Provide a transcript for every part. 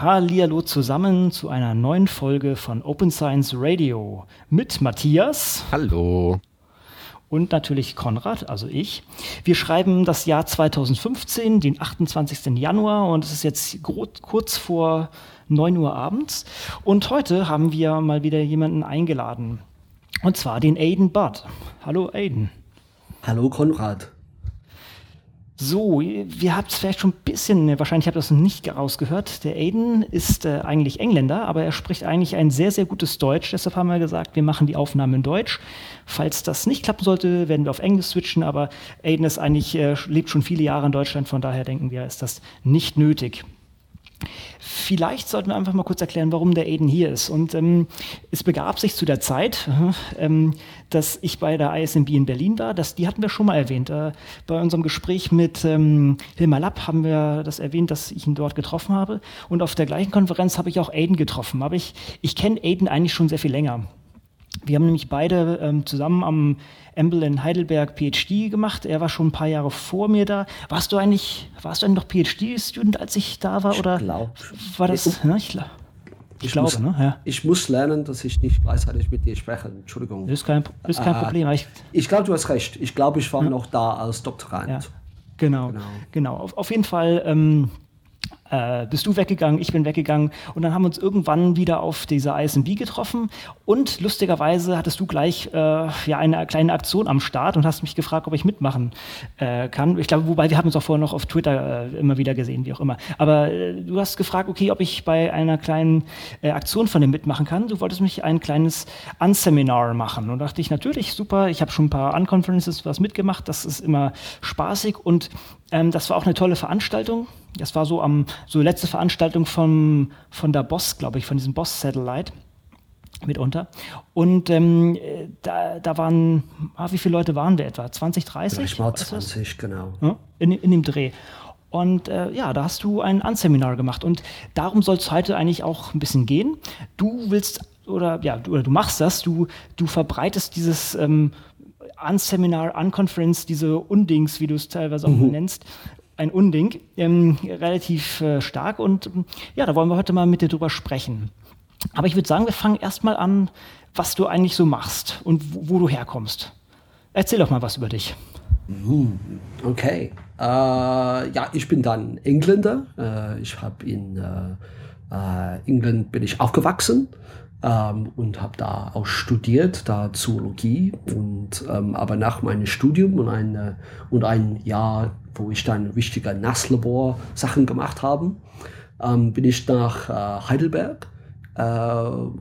Hallihallo zusammen zu einer neuen Folge von Open Science Radio mit Matthias. Hallo. Und natürlich Konrad, also ich. Wir schreiben das Jahr 2015, den 28. Januar, und es ist jetzt kurz vor 9 Uhr abends. Und heute haben wir mal wieder jemanden eingeladen. Und zwar den Aiden Budd. Hallo Aiden. Hallo Konrad. So, wir habt es vielleicht schon ein bisschen, wahrscheinlich habt ihr das nicht rausgehört. Der Aiden ist äh, eigentlich Engländer, aber er spricht eigentlich ein sehr, sehr gutes Deutsch. Deshalb haben wir gesagt, wir machen die Aufnahme in Deutsch. Falls das nicht klappen sollte, werden wir auf Englisch switchen, aber Aiden ist eigentlich, äh, lebt schon viele Jahre in Deutschland, von daher denken wir, ist das nicht nötig. Vielleicht sollten wir einfach mal kurz erklären, warum der Aiden hier ist. Und ähm, es begab sich zu der Zeit, ähm, dass ich bei der ISMB in Berlin war. Das, die hatten wir schon mal erwähnt. Äh, bei unserem Gespräch mit ähm, Hilmar Lapp haben wir das erwähnt, dass ich ihn dort getroffen habe. Und auf der gleichen Konferenz habe ich auch Aiden getroffen. Aber ich, ich kenne Aiden eigentlich schon sehr viel länger. Wir haben nämlich beide ähm, zusammen am Embel in Heidelberg PhD gemacht. Er war schon ein paar Jahre vor mir da. Warst du eigentlich, warst du eigentlich noch PhD-Student, als ich da war? Ich oder glaub, war das? Ich, ne? ich, ich, ich glaube, muss, ne? Ja. Ich muss lernen, dass ich nicht gleichzeitig mit dir spreche. Entschuldigung. Ist kein, ist kein Äh, Problem. Ich, Ich glaube, du hast recht. Ich glaube, ich war noch da als Doktorand. ja, genau, Genau. genau. Auf, auf jeden Fall. Ähm, äh, bist du weggegangen, ich bin weggegangen und dann haben wir uns irgendwann wieder auf dieser ISMB getroffen und lustigerweise hattest du gleich äh, ja eine kleine Aktion am Start und hast mich gefragt, ob ich mitmachen äh, kann. Ich glaube, wobei wir haben uns auch vorher noch auf Twitter äh, immer wieder gesehen, wie auch immer. Aber äh, du hast gefragt, okay, ob ich bei einer kleinen äh, Aktion von dem mitmachen kann. Du wolltest mich ein kleines Unseminar machen und dachte ich natürlich super. Ich habe schon ein paar Unconferences was mitgemacht. Das ist immer spaßig und ähm, das war auch eine tolle Veranstaltung. Das war so am so letzte Veranstaltung vom, von der Boss, glaube ich, von diesem Boss Satellite mitunter. Und ähm, äh, da, da waren, ah, wie viele Leute waren wir etwa? 20, 30? Vielleicht mal Weißt du das? 20, genau. Ja, in, in dem Dreh. Und äh, ja, da hast du ein Unseminar gemacht. Und darum soll es heute eigentlich auch ein bisschen gehen. Du willst, oder ja, du, oder du machst das, du, du verbreitest dieses ähm, Unseminar, Unconference, diese Undings, wie du es teilweise auch nennst, ein Unding, ähm, relativ äh, stark. Und ja, da wollen wir heute mal mit dir drüber sprechen. Aber ich würde sagen, wir fangen erstmal an, was du eigentlich so machst und wo, wo du herkommst. Erzähl doch mal was über dich. Okay. Äh, ja, ich bin dann Engländer. Äh, ich habe in äh, äh, England bin ich aufgewachsen ähm, und habe da auch studiert, da Zoologie. Und ähm, aber nach meinem Studium und ein, äh, und ein Jahr, wo ich dann richtige Nasslabor Sachen gemacht habe, ähm, bin ich nach äh, Heidelberg äh,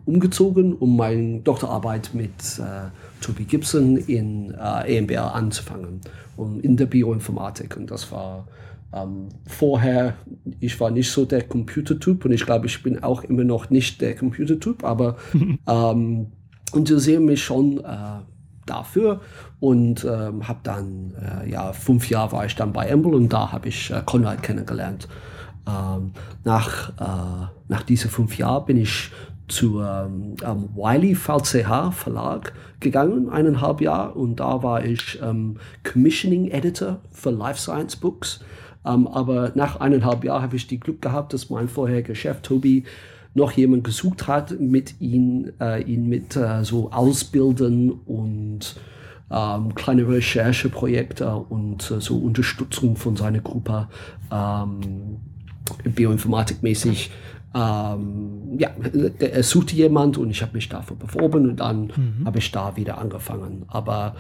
umgezogen, um meine Doktorarbeit mit äh, Toby Gibson in äh, EMBR anzufangen, um in der Bioinformatik. Und das war ähm, vorher, ich war nicht so der Computertyp und ich glaube, ich bin auch immer noch nicht der Computertyp, aber ähm, interessiere mich schon äh, dafür und ähm, habe dann, äh, ja, fünf Jahre war ich dann bei Embl und da habe ich äh, Konrad kennengelernt. Ähm, nach, äh, nach diesen fünf Jahren bin ich zur ähm, ähm, Wiley VCH Verlag gegangen, eineinhalb Jahre, und da war ich ähm, Commissioning Editor für Life Science Books. Ähm, aber nach eineinhalb Jahren habe ich die Glück gehabt, dass mein vorheriger Chef Toby noch jemand gesucht hat, mit ihn, äh, ihn mit äh, so Ausbilden und ähm, kleine Rechercheprojekte und äh, so Unterstützung von seiner Gruppe ähm, bioinformatikmäßig. Ähm, ja, er suchte jemand und ich habe mich dafür beworben und dann habe ich da wieder angefangen. Aber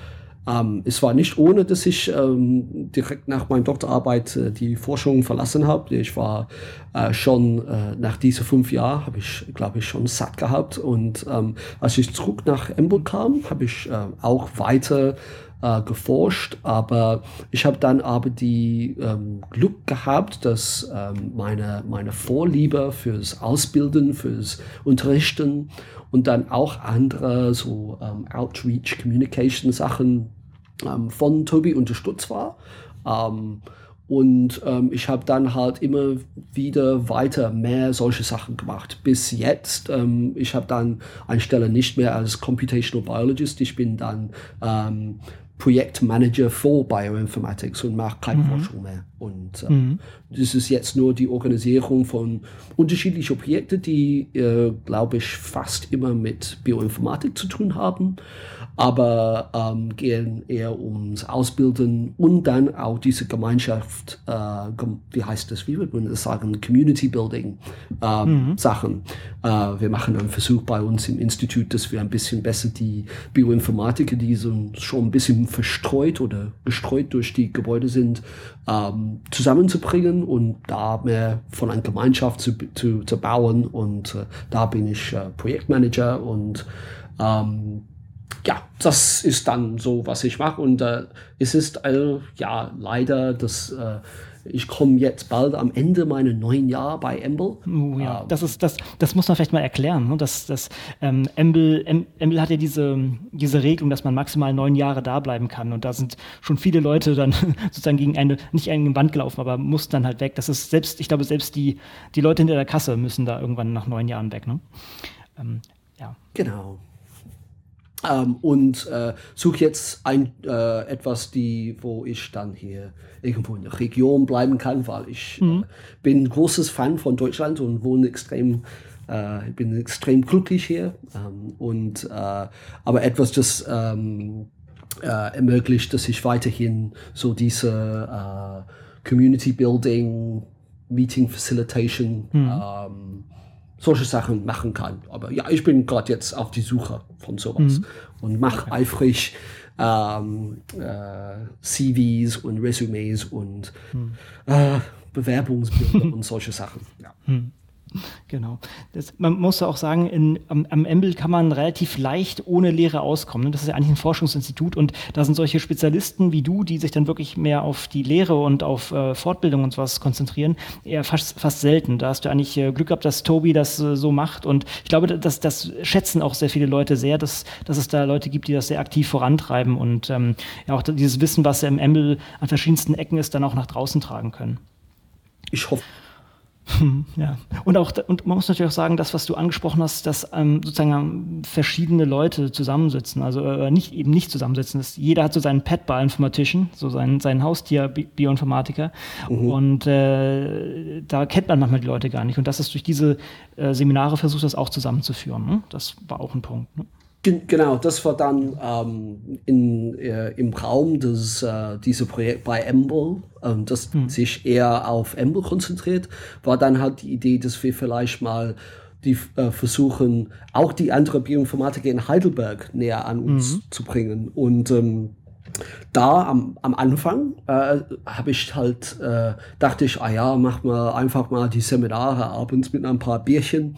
ähm, es war nicht ohne, dass ich ähm, direkt nach meiner Doktorarbeit äh, die Forschung verlassen habe. Ich war äh, schon äh, nach diesen fünf Jahren, habe ich, glaube ich, schon satt gehabt. Und ähm, als ich zurück nach Embl kam, habe ich äh, auch weiter äh, geforscht, aber ich habe dann aber die ähm, Glück gehabt, dass ähm, meine, meine Vorliebe fürs Ausbilden, fürs Unterrichten und dann auch andere so ähm, Outreach, Communication Sachen von Toby unterstützt war. Ähm, und ähm, ich habe dann halt immer wieder weiter mehr solche Sachen gemacht. Bis jetzt, ähm, ich habe dann eine Stelle nicht mehr als Computational Biologist. Ich bin dann ähm, Projektmanager für Bioinformatics und mache keine mhm. Forschung mehr. Und äh, mhm. das ist jetzt nur die Organisierung von unterschiedlichen Projekten, die, äh, glaube ich, fast immer mit Bioinformatik zu tun haben aber ähm, gehen eher ums Ausbilden und dann auch diese Gemeinschaft, äh, wie heißt das, wie würde man das sagen, Community Building äh, mhm. Sachen. Äh, wir machen einen Versuch bei uns im Institut, dass wir ein bisschen besser die Bioinformatiker, die so schon ein bisschen verstreut oder gestreut durch die Gebäude sind, ähm, zusammenzubringen und da mehr von einer Gemeinschaft zu, zu, zu bauen. Und äh, da bin ich äh, Projektmanager und ähm, ja, das ist dann so, was ich mache. Und äh, es ist äh, ja leider, dass äh, ich komme jetzt bald am Ende meiner neun Jahre bei Embel. Uh, ja. Ähm, das, ist, das, das muss man vielleicht mal erklären. Ne? Das, das, ähm, hat ja diese, diese Regelung, dass man maximal neun Jahre da bleiben kann. Und da sind schon viele Leute dann sozusagen gegen eine, nicht gegen eine Wand gelaufen, aber mussten dann halt weg. Das ist selbst, ich glaube, selbst die, die Leute hinter der Kasse müssen da irgendwann nach neun Jahren weg. Ne? Ähm, ja. Genau. Ähm, und äh, suche jetzt ein, äh, etwas, die, wo ich dann hier irgendwo in der Region bleiben kann, weil ich mhm. äh, bin ein großes Fan von Deutschland und wohne extrem, äh, bin extrem glücklich hier. Ähm, und äh, aber etwas, das ähm, äh, ermöglicht, dass ich weiterhin so diese Community Building, Meeting Facilitation mhm. Solche Sachen machen kann. Aber ja, ich bin gerade jetzt auf die Suche von sowas mhm. und mache okay. eifrig ähm, äh, CVs und Resumes und mhm. äh, Bewerbungsbilder und solche Sachen. Ja. Mhm. Genau. Das, man muss auch sagen, in, am, am Embel kann man relativ leicht ohne Lehre auskommen. Das ist ja eigentlich ein Forschungsinstitut und da sind solche Spezialisten wie du, die sich dann wirklich mehr auf die Lehre und auf äh, Fortbildung und sowas konzentrieren, eher fast, fast selten. Da hast du eigentlich äh, Glück gehabt, dass Tobi das äh, so macht und ich glaube, das, das schätzen auch sehr viele Leute sehr, dass, dass es da Leute gibt, die das sehr aktiv vorantreiben und ähm, ja auch dieses Wissen, was im Embel an verschiedensten Ecken ist, dann auch nach draußen tragen können. Ich hoffe. Ja, und auch und man muss natürlich auch sagen, das, was du angesprochen hast, dass ähm, sozusagen verschiedene Leute zusammensitzen, also äh, nicht eben nicht zusammensitzen. Dass jeder hat so seinen Pet Bioinformatician, so sein, sein Haustier Bioinformatiker. Mhm. Und äh, da kennt man manchmal die Leute gar nicht. Und das ist durch diese äh, Seminare versucht, das auch zusammenzuführen. Ne? Das war auch ein Punkt. Ne? Genau, das war dann ähm, in, äh, im Raum des äh, diese Projekt bei Embl, ähm, das hm. sich eher auf Embl konzentriert, war dann halt die Idee, dass wir vielleicht mal die äh, versuchen, auch die andere Bioinformatiker in Heidelberg näher an uns mhm. zu bringen. Und ähm, da am, am Anfang äh, habe ich halt, äh, dachte ich, ah ja, mach mal einfach mal die Seminare abends mit ein paar Bierchen,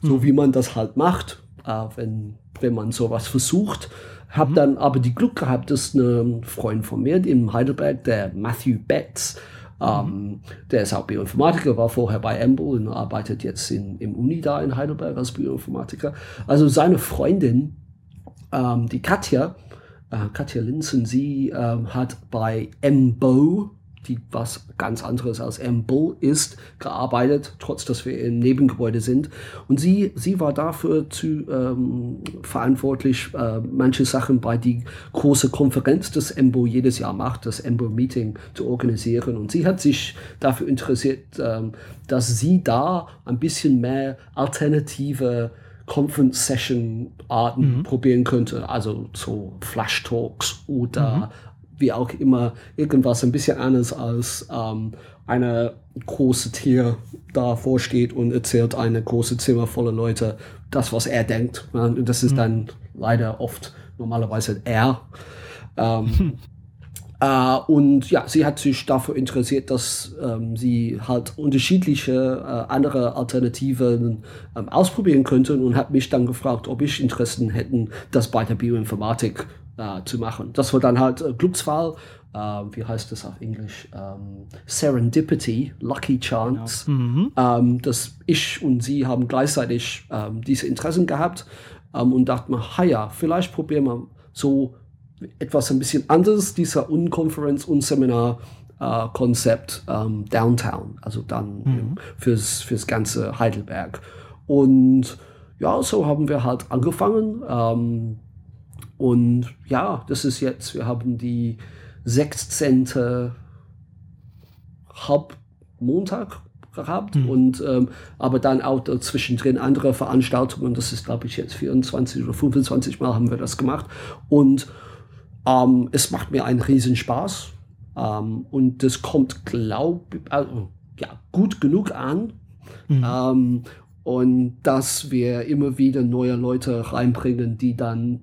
mhm. so wie man das halt macht, äh, wenn wenn man sowas versucht. Habe mhm. dann aber die Glück gehabt, dass ein Freund von mir in Heidelberg, der Matthew Betts, ähm, der ist auch Bioinformatiker, war vorher bei Embl und arbeitet jetzt in, im Uni da in Heidelberg als Bioinformatiker. Also seine Freundin, ähm, die Katja, äh, Katja Linsen, sie ähm, hat bei MBO, die was ganz anderes als Amble ist, gearbeitet, trotz dass wir im Nebengebäude sind. Und sie, sie war dafür zu, ähm, verantwortlich, äh, manche Sachen bei die große Konferenz, das EMBO jedes Jahr macht, das EMBO-Meeting zu organisieren. Und sie hat sich dafür interessiert, ähm, dass sie da ein bisschen mehr alternative Conference Session Arten mhm. probieren könnte, also so Flash Talks oder mhm wie auch immer irgendwas ein bisschen anders als ähm, eine große Tier davor steht und erzählt eine große Zimmer voller Leute das, was er denkt. Und das ist mhm. dann leider oft normalerweise er. Ähm, äh, und ja, sie hat sich dafür interessiert, dass ähm, sie halt unterschiedliche äh, andere Alternativen ähm, ausprobieren könnten und hat mich dann gefragt, ob ich Interessen hätten, das bei der Bioinformatik äh, zu machen. Das war dann halt äh, Glücksfall, äh, wie heißt das auf Englisch? Ähm, Serendipity, Lucky Chance, genau. mhm. ähm, dass ich und sie haben gleichzeitig ähm, diese Interessen gehabt ähm, und dachten ja, vielleicht probieren wir so etwas ein bisschen anderes, dieser Unkonferenz und Seminar. Uh, Konzept ähm, Downtown, also dann mhm. fürs, fürs ganze Heidelberg. Und ja, so haben wir halt angefangen. Ähm, und ja, das ist jetzt, wir haben die 16. Halbmontag gehabt mhm. und ähm, aber dann auch zwischendrin andere Veranstaltungen. Das ist, glaube ich, jetzt 24 oder 25 Mal haben wir das gemacht. Und ähm, es macht mir einen riesen Spaß. Ähm, und das kommt, glaube also, ja, gut genug an. Mhm. Und dass wir immer wieder neue Leute reinbringen, die dann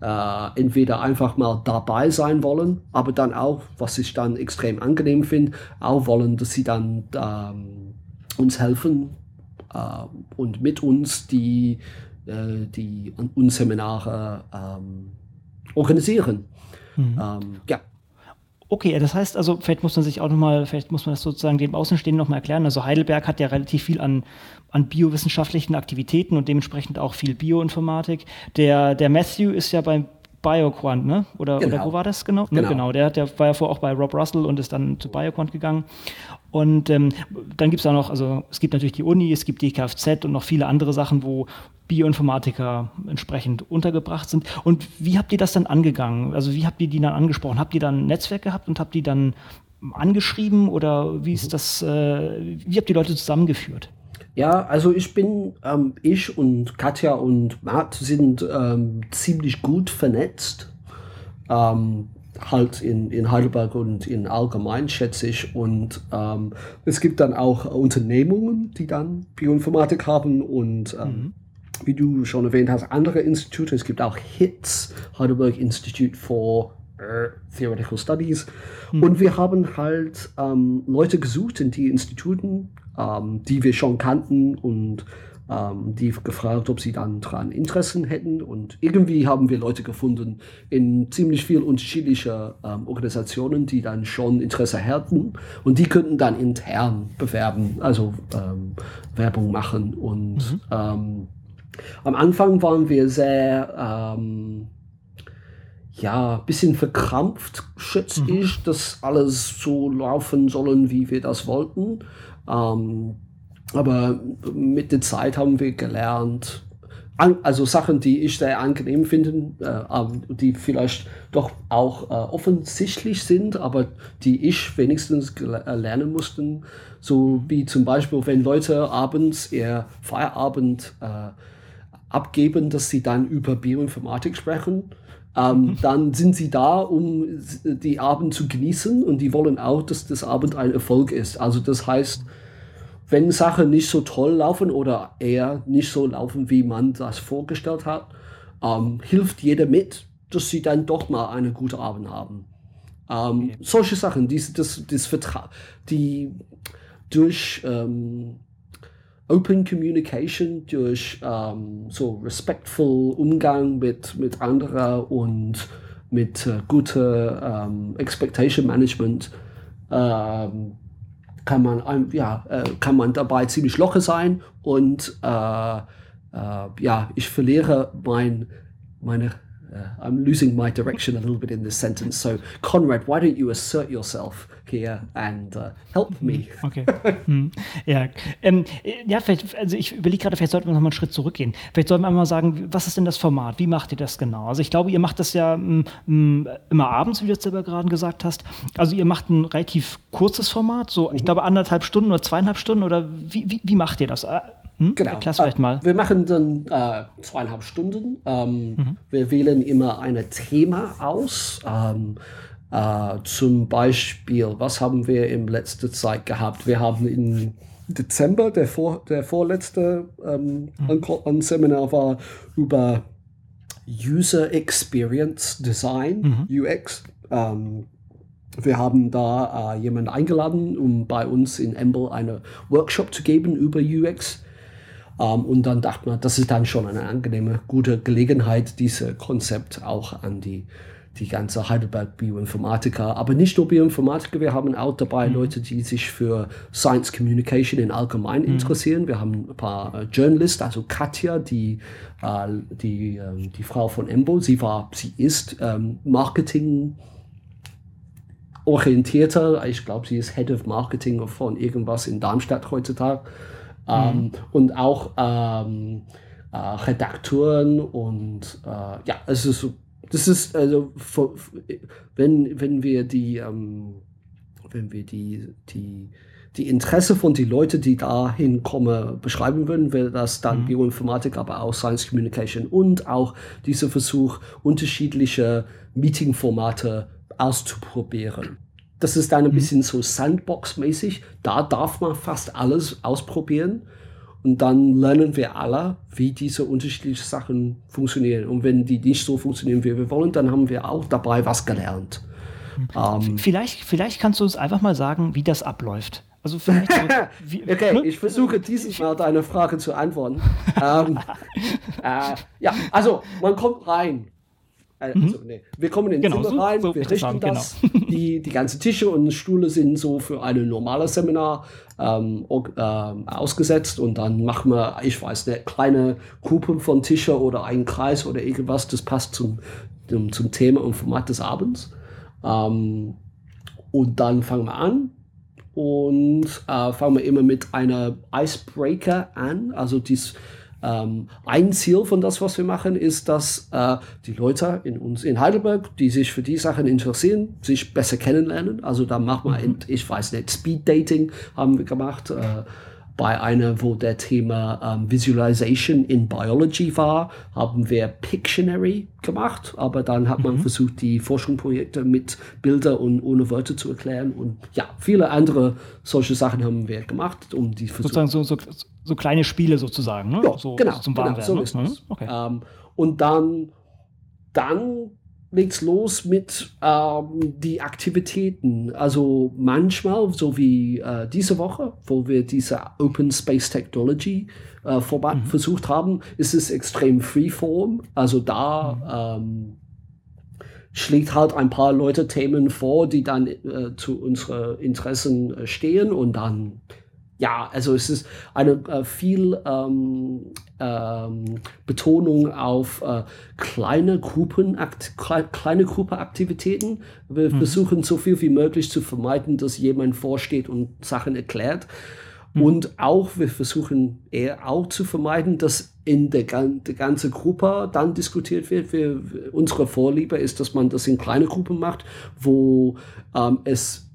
äh, entweder einfach mal dabei sein wollen, aber dann auch, was ich dann extrem angenehm finde, auch wollen, dass sie dann ähm, uns helfen äh, und mit uns die, äh, die uns Seminare ähm, organisieren. Mhm. Ähm, ja. Okay, das heißt also, vielleicht muss man sich auch nochmal, vielleicht muss man das sozusagen dem Außenstehenden nochmal erklären. Also Heidelberg hat ja relativ viel an, an biowissenschaftlichen Aktivitäten und dementsprechend auch viel Bioinformatik. Der, der Matthew ist ja beim BioQuant, ne? Oder, genau. oder wo war das genau? Genau, ne? genau. Der, der war ja vorher auch bei Rob Russell und ist dann zu BioQuant gegangen. Und ähm, dann gibt es auch noch, also es gibt natürlich die Uni, es gibt die Kfz und noch viele andere Sachen, wo Bioinformatiker entsprechend untergebracht sind. Und wie habt ihr das dann angegangen? Also wie habt ihr die dann angesprochen? Habt ihr dann ein Netzwerk gehabt und habt die dann angeschrieben oder wie ist mhm. das, äh, wie habt ihr die Leute zusammengeführt? Ja, also ich bin, ähm, ich und Katja und Matt sind ähm, ziemlich gut vernetzt. Ähm, halt in, in Heidelberg und in allgemein, schätze ich. Und ähm, es gibt dann auch Unternehmungen, die dann Bioinformatik haben und ähm, mhm wie du schon erwähnt hast, andere Institute. Es gibt auch HITS, Heidelberg Institute for Theoretical Studies. Hm. Und wir haben halt ähm, Leute gesucht in die Instituten, ähm, die wir schon kannten und ähm, die gefragt, ob sie dann daran Interessen hätten. Und irgendwie haben wir Leute gefunden in ziemlich viel unterschiedliche ähm, Organisationen, die dann schon Interesse hatten. Und die könnten dann intern bewerben, also ähm, Werbung machen und mhm. Ähm, am Anfang waren wir sehr, ja, bisschen verkrampft, schätze mhm. ich, dass alles so laufen sollen, wie wir das wollten. Ähm, aber mit der Zeit haben wir gelernt, an, also Sachen, die ich sehr angenehm finde, äh, die vielleicht doch auch äh, offensichtlich sind, aber die ich wenigstens äh, lernen musste. So wie zum Beispiel, wenn Leute abends ihr Feierabend äh, abgeben, dass sie dann über Bioinformatik sprechen. Ähm. Dann sind sie da, um die Abend zu genießen und die wollen auch, dass das Abend ein Erfolg ist. Also das heißt, wenn Sachen nicht so toll laufen oder eher nicht so laufen, wie man das vorgestellt hat, ähm, hilft jeder mit, dass sie dann doch mal einen guten Abend haben. Ähm, okay. Solche Sachen, die, das, das Vertra die durch ähm, Open Communication, durch ähm, so respektvoll Umgang mit, mit anderen und mit äh, guter ähm, Expectation Management ähm, kann man ja äh, kann man dabei ziemlich locker sein und äh, äh ja ich verliere mein meine I'm losing my direction a little bit in this sentence. So, Conrad, why don't you assert yourself here and uh, help me? Okay. hm. Ja, ähm, ja, vielleicht, also ich überlege gerade, vielleicht sollten wir noch mal einen Schritt zurückgehen. Vielleicht sollten wir mal sagen, was ist denn das Format? Wie macht ihr das genau? Also, ich glaube, ihr macht das ja m, mm, m, mm, immer abends, wie du jetzt selber gerade gesagt hast. Also, ihr macht ein relativ kurzes Format, so, mhm. ich glaube, anderthalb Stunden oder zweieinhalb Stunden oder wie, wie, wie macht ihr das? Hm? Genau. Erklär's vielleicht mal. Wir machen dann äh, zweieinhalb Stunden. Ähm, mhm. Wir wählen immer ein Thema aus. Ähm, äh, zum Beispiel, was haben wir in letzter Zeit gehabt? Wir haben im Dezember, der, vor, der vorletzte ähm, mhm. Seminar war über User Experience Design, mhm. UX. Ähm, wir haben da äh, jemanden eingeladen, um bei uns in Emble eine Workshop zu geben über UX. Ähm, und dann dachte man, das ist dann schon eine angenehme, gute Gelegenheit, dieses Konzept auch an die, die ganze Heidelberg Bioinformatiker, aber nicht nur Bioinformatiker, wir haben auch dabei mhm. Leute, die sich für Science Communication in allgemein mhm. interessieren. Wir haben ein paar äh, Journalisten, also Katja, die, äh, die, äh, die Frau von Embo, sie war, sie ist ähm, Marketing orientierter, ich glaube, sie ist Head of Marketing von irgendwas in Darmstadt heutzutage. Ähm, mhm. Und auch ähm, äh, Redaktoren und äh, ja, es ist das ist also, wenn, wenn wir die, ähm, wenn wir die, die, die Interesse von den Leuten, die dahin kommen, beschreiben würden, wäre das dann mhm. Bioinformatik, aber auch Science Communication und auch dieser Versuch, unterschiedliche Meeting-Formate auszuprobieren. Das ist dann ein mhm. bisschen so Sandbox-mäßig. Da darf man fast alles ausprobieren. Und dann lernen wir alle, wie diese unterschiedlichen Sachen funktionieren. Und wenn die nicht so funktionieren, wie wir wollen, dann haben wir auch dabei was gelernt. Ähm, vielleicht, vielleicht kannst du uns einfach mal sagen, wie das abläuft. Also vielleicht so, wie, okay, ne? ich versuche dieses Mal deine Frage zu antworten. ähm, äh, ja, also man kommt rein äh, mhm. Also, nee. Wir kommen in den genau, Zimmer rein, so, wir richten sagen, das. Genau. die, die ganzen Tische und Stühle sind so für ein normales Seminar ähm, ähm, ausgesetzt und dann machen wir, ich weiß nicht, kleine Gruppen von Tischen oder einen Kreis oder irgendwas, das passt zum, zum, zum Thema und Format des Abends. Ähm, und dann fangen wir an und äh, fangen wir immer mit einer Icebreaker an, also dies ähm, ein Ziel von das, was wir machen, ist, dass äh, die Leute in uns in Heidelberg, die sich für die Sachen interessieren, sich besser kennenlernen. Also da machen wir, mhm. ich weiß nicht, Speed Dating haben wir gemacht. Äh, bei einer, wo der Thema ähm, Visualization in Biology war, haben wir Pictionary gemacht, aber dann hat man mhm. versucht, die Forschungsprojekte mit Bilder und ohne Wörter zu erklären und ja, viele andere solche Sachen haben wir gemacht, um die Versuch sozusagen so, so, so, kleine Spiele sozusagen, ne? Ja, so, genau, zum genau, so ist ne? okay. ähm, und dann dann legt's los mit ähm, die Aktivitäten. Also manchmal, so wie äh, diese Woche, wo wir diese Open Space Technology äh, mhm. versucht haben, ist es extrem freeform. Also da mhm. ähm, schlägt halt ein paar Leute Themen vor, die dann äh, zu unseren Interessen äh, stehen und dann ja, also es ist eine äh, viel ähm, ähm, Betonung auf äh, kleine Gruppen, kleine Gruppenaktivitäten. Wir mhm. versuchen so viel wie möglich zu vermeiden, dass jemand vorsteht und Sachen erklärt. Mhm. Und auch wir versuchen eher auch zu vermeiden, dass in der, der ganzen Gruppe dann diskutiert wird. Wir, unsere Vorliebe ist, dass man das in kleine Gruppen macht, wo ähm, es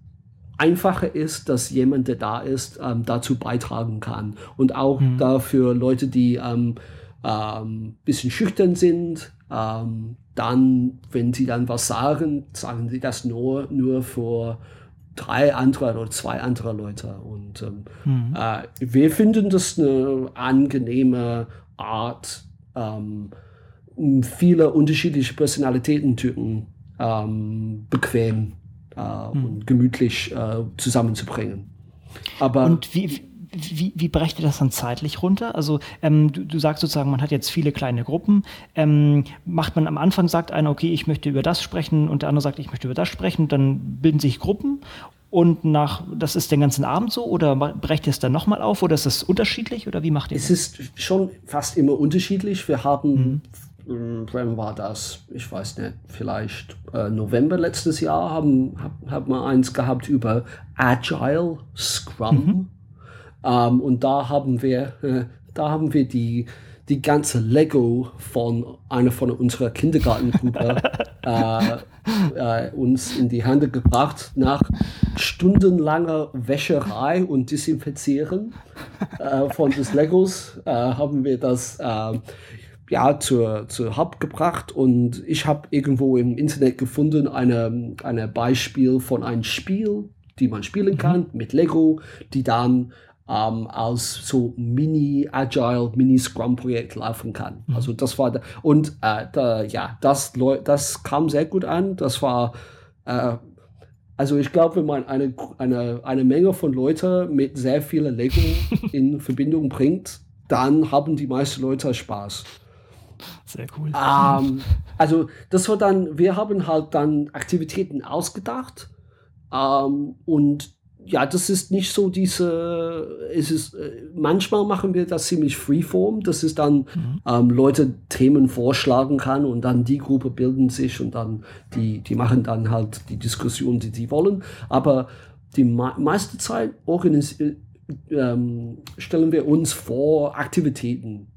einfacher ist, dass jemand, der da ist, ähm, dazu beitragen kann. Und auch mhm. dafür Leute, die ähm, ähm, bisschen schüchtern sind, ähm, dann, wenn sie dann was sagen, sagen sie das nur, nur für drei andere oder zwei andere Leute. Und ähm, mhm. äh, wir finden das eine angenehme Art, viele unterschiedliche Personalitätentypen bequem äh, hm. und gemütlich äh, zusammenzubringen. Aber und wie, wie, wie brecht ihr das dann zeitlich runter? Also ähm, du, du, sagst sozusagen, man hat jetzt viele kleine Gruppen. Ähm, macht man am Anfang, sagt einer, okay, ich möchte über das sprechen und der andere sagt, ich möchte über das sprechen, dann bilden sich Gruppen und nach, das ist den ganzen Abend so oder brecht ihr es dann nochmal auf oder ist es unterschiedlich oder wie macht ihr es das? Es ist schon fast immer unterschiedlich. Wir haben mhm wann war das? Ich weiß nicht, vielleicht äh, November letztes Jahr haben hab, hab wir eins gehabt über Agile Scrum. Mhm. Ähm, und da haben wir, äh, da haben wir die, die ganze Lego von einer von unserer Kindergartengruppe äh, äh, uns in die Hände gebracht. Nach stundenlanger Wäscherei und Desinfizieren äh, von des Legos äh, haben wir das äh, ja, zur, zur Haupt gebracht und ich habe irgendwo im Internet gefunden eine, eine Beispiel von einem Spiel, die man spielen kann mhm. mit Lego, die dann ähm, als so Mini-Agile, Mini-Scrum-Projekt laufen kann. Mhm. Also das war, da, und äh, da, ja, das, das kam sehr gut an. Das war, äh, also ich glaube, wenn man eine, eine, eine Menge von Leuten mit sehr vielen Lego in Verbindung bringt, dann haben die meisten Leute Spaß. Sehr cool. Ähm, also das war dann, wir haben halt dann Aktivitäten ausgedacht ähm, und ja, das ist nicht so diese, es ist, äh, manchmal machen wir das ziemlich freeform, dass es dann mhm. ähm, Leute Themen vorschlagen kann und dann die Gruppe bilden sich und dann die, die machen dann halt die Diskussion, die sie wollen. Aber die meiste Zeit äh, ähm, stellen wir uns vor Aktivitäten,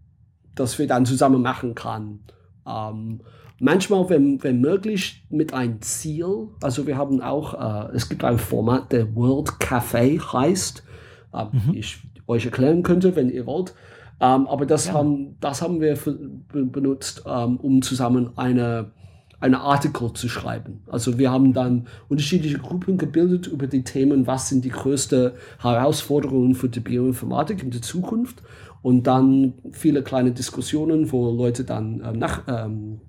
das wir dann zusammen machen kann. Ähm, manchmal, wenn, wenn möglich, mit einem Ziel. Also wir haben auch, äh, es gibt ein Format, der World Café heißt, äh, mhm. ich euch erklären könnte, wenn ihr wollt. Ähm, aber das, ja. haben, das haben wir für, benutzt, ähm, um zusammen eine, eine Artikel zu schreiben. Also wir haben dann unterschiedliche Gruppen gebildet über die Themen, was sind die größten Herausforderungen für die Bioinformatik in der Zukunft. Und dann viele kleine Diskussionen, wo Leute dann ähm, nach, ähm,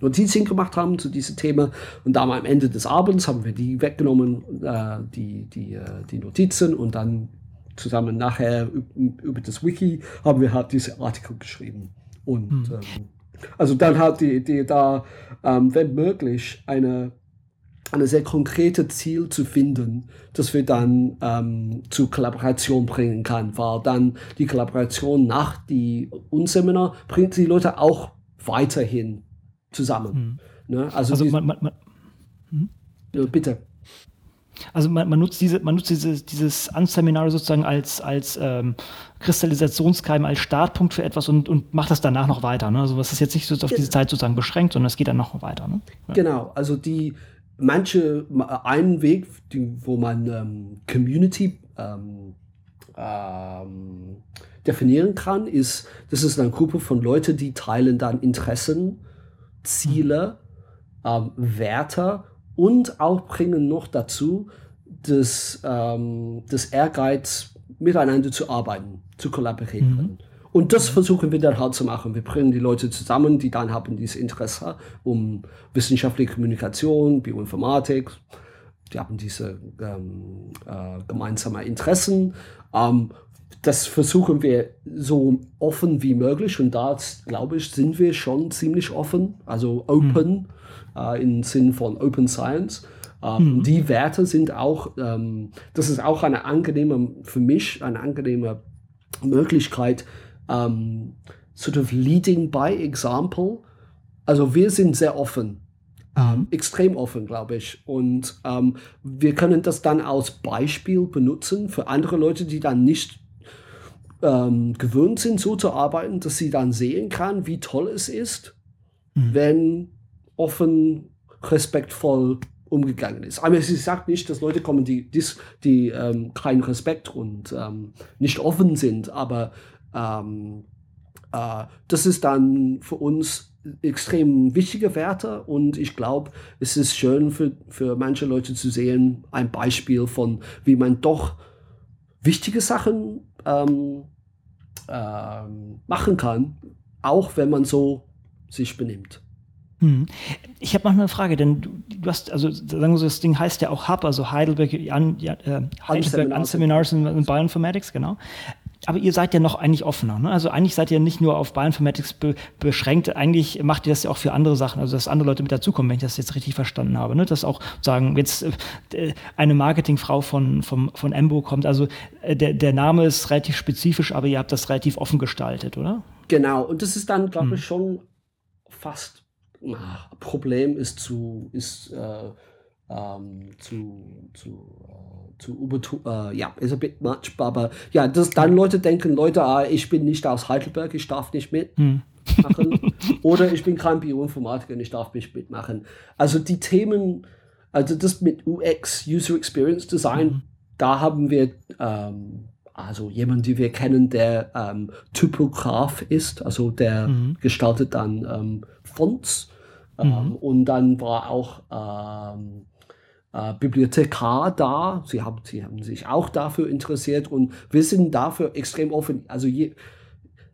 Notizen gemacht haben zu diesem Thema. Und dann am Ende des Abends haben wir die weggenommen, äh, die, die, äh, die Notizen und dann zusammen nachher über das Wiki haben wir halt diese Artikel geschrieben. Und mhm. ähm, also dann hat die Idee da, ähm, wenn möglich, eine, eine sehr konkrete Ziel zu finden, das wir dann ähm, zu Kollaboration bringen kann, weil dann die Kollaboration nach die Unseminar bringt die Leute auch weiterhin zusammen. Mhm. Ne? Also, also man, man, man, hm? bitte. Also man, man, nutzt diese, man nutzt diese, dieses Anseminar sozusagen als, als ähm, Kristallisationskeim, als Startpunkt für etwas und, und macht das danach noch weiter. Ne? Also was ist jetzt nicht so auf diese Zeit sozusagen beschränkt, sondern es geht dann noch weiter. Ne? Ja. Genau, also die manche, einen Weg, die, wo man ähm, Community ähm, ähm, definieren kann, ist, das ist eine Gruppe von Leuten, die teilen dann Interessen, Ziele, mhm. Werte und auch bringen noch dazu das, ähm, das Ehrgeiz, miteinander zu arbeiten, zu kollaborieren. Mhm. Und das versuchen wir dann halt zu machen. Wir bringen die Leute zusammen, die dann haben dieses Interesse um wissenschaftliche Kommunikation, Bioinformatik. Die haben diese ähm, äh, gemeinsamen Interessen. Ähm, das versuchen wir so offen wie möglich. Und da, glaube ich, sind wir schon ziemlich offen. Also open. Mhm äh, im Sinn von Open Science. Ähm, mhm. Die Werte sind auch, ähm, das ist auch eine angenehme, für mich eine angenehme Möglichkeit, ähm, sort of leading by example. Also wir sind sehr offen, ähm, extrem offen, glaube ich. Und ähm, wir können das dann als Beispiel benutzen für andere Leute, die dann nicht gewöhnt sind, so zu arbeiten, dass sie dann sehen kann, wie toll es ist, mhm. wenn offen, respektvoll umgegangen ist. Aber sie sagt nicht, dass Leute kommen, die, die, die ähm, keinen Respekt und ähm, nicht offen sind, aber ähm, äh, das ist dann für uns extrem wichtige Werte und ich glaube, es ist schön für, für manche Leute zu sehen, ein Beispiel von, wie man doch wichtige Sachen ähm, ähm, machen kann, auch wenn man so sich benimmt. Hm. Ich habe noch eine Frage, denn du, du, hast, also sagen wir so, das Ding heißt ja auch Hub, also Heidelberg, an, ja, äh, Heidelberg an Seminars in, in Bioinformatics, genau. Aber ihr seid ja noch eigentlich offener. Ne? Also eigentlich seid ihr nicht nur auf Bioinformatics be beschränkt, eigentlich macht ihr das ja auch für andere Sachen, also dass andere Leute mit dazukommen, wenn ich das jetzt richtig verstanden habe. Ne? Dass auch sagen, jetzt äh, eine Marketingfrau von, vom, von Embo kommt. Also äh, der, der Name ist relativ spezifisch, aber ihr habt das relativ offen gestaltet, oder? Genau, und das ist dann, glaube hm. ich, schon fast Problem ist zu, ist, äh, ähm, zu, zu, äh, zu übertu äh, ja, ist ein bit much, aber ja, dass dann Leute denken, Leute, ah, ich bin nicht aus Heidelberg, ich darf nicht mitmachen. Hm. Oder ich bin kein Bioinformatiker und ich darf nicht mitmachen. Also die Themen, also das mit UX, User Experience Design, mhm. da haben wir ähm, also jemand, den wir kennen, der ähm, Typograf ist, also der mhm. gestaltet dann ähm, Fonts. Ähm, mhm. und dann war auch ähm, äh, Bibliothekar da. Sie haben, sie haben sich auch dafür interessiert und wir sind dafür extrem offen. Also je,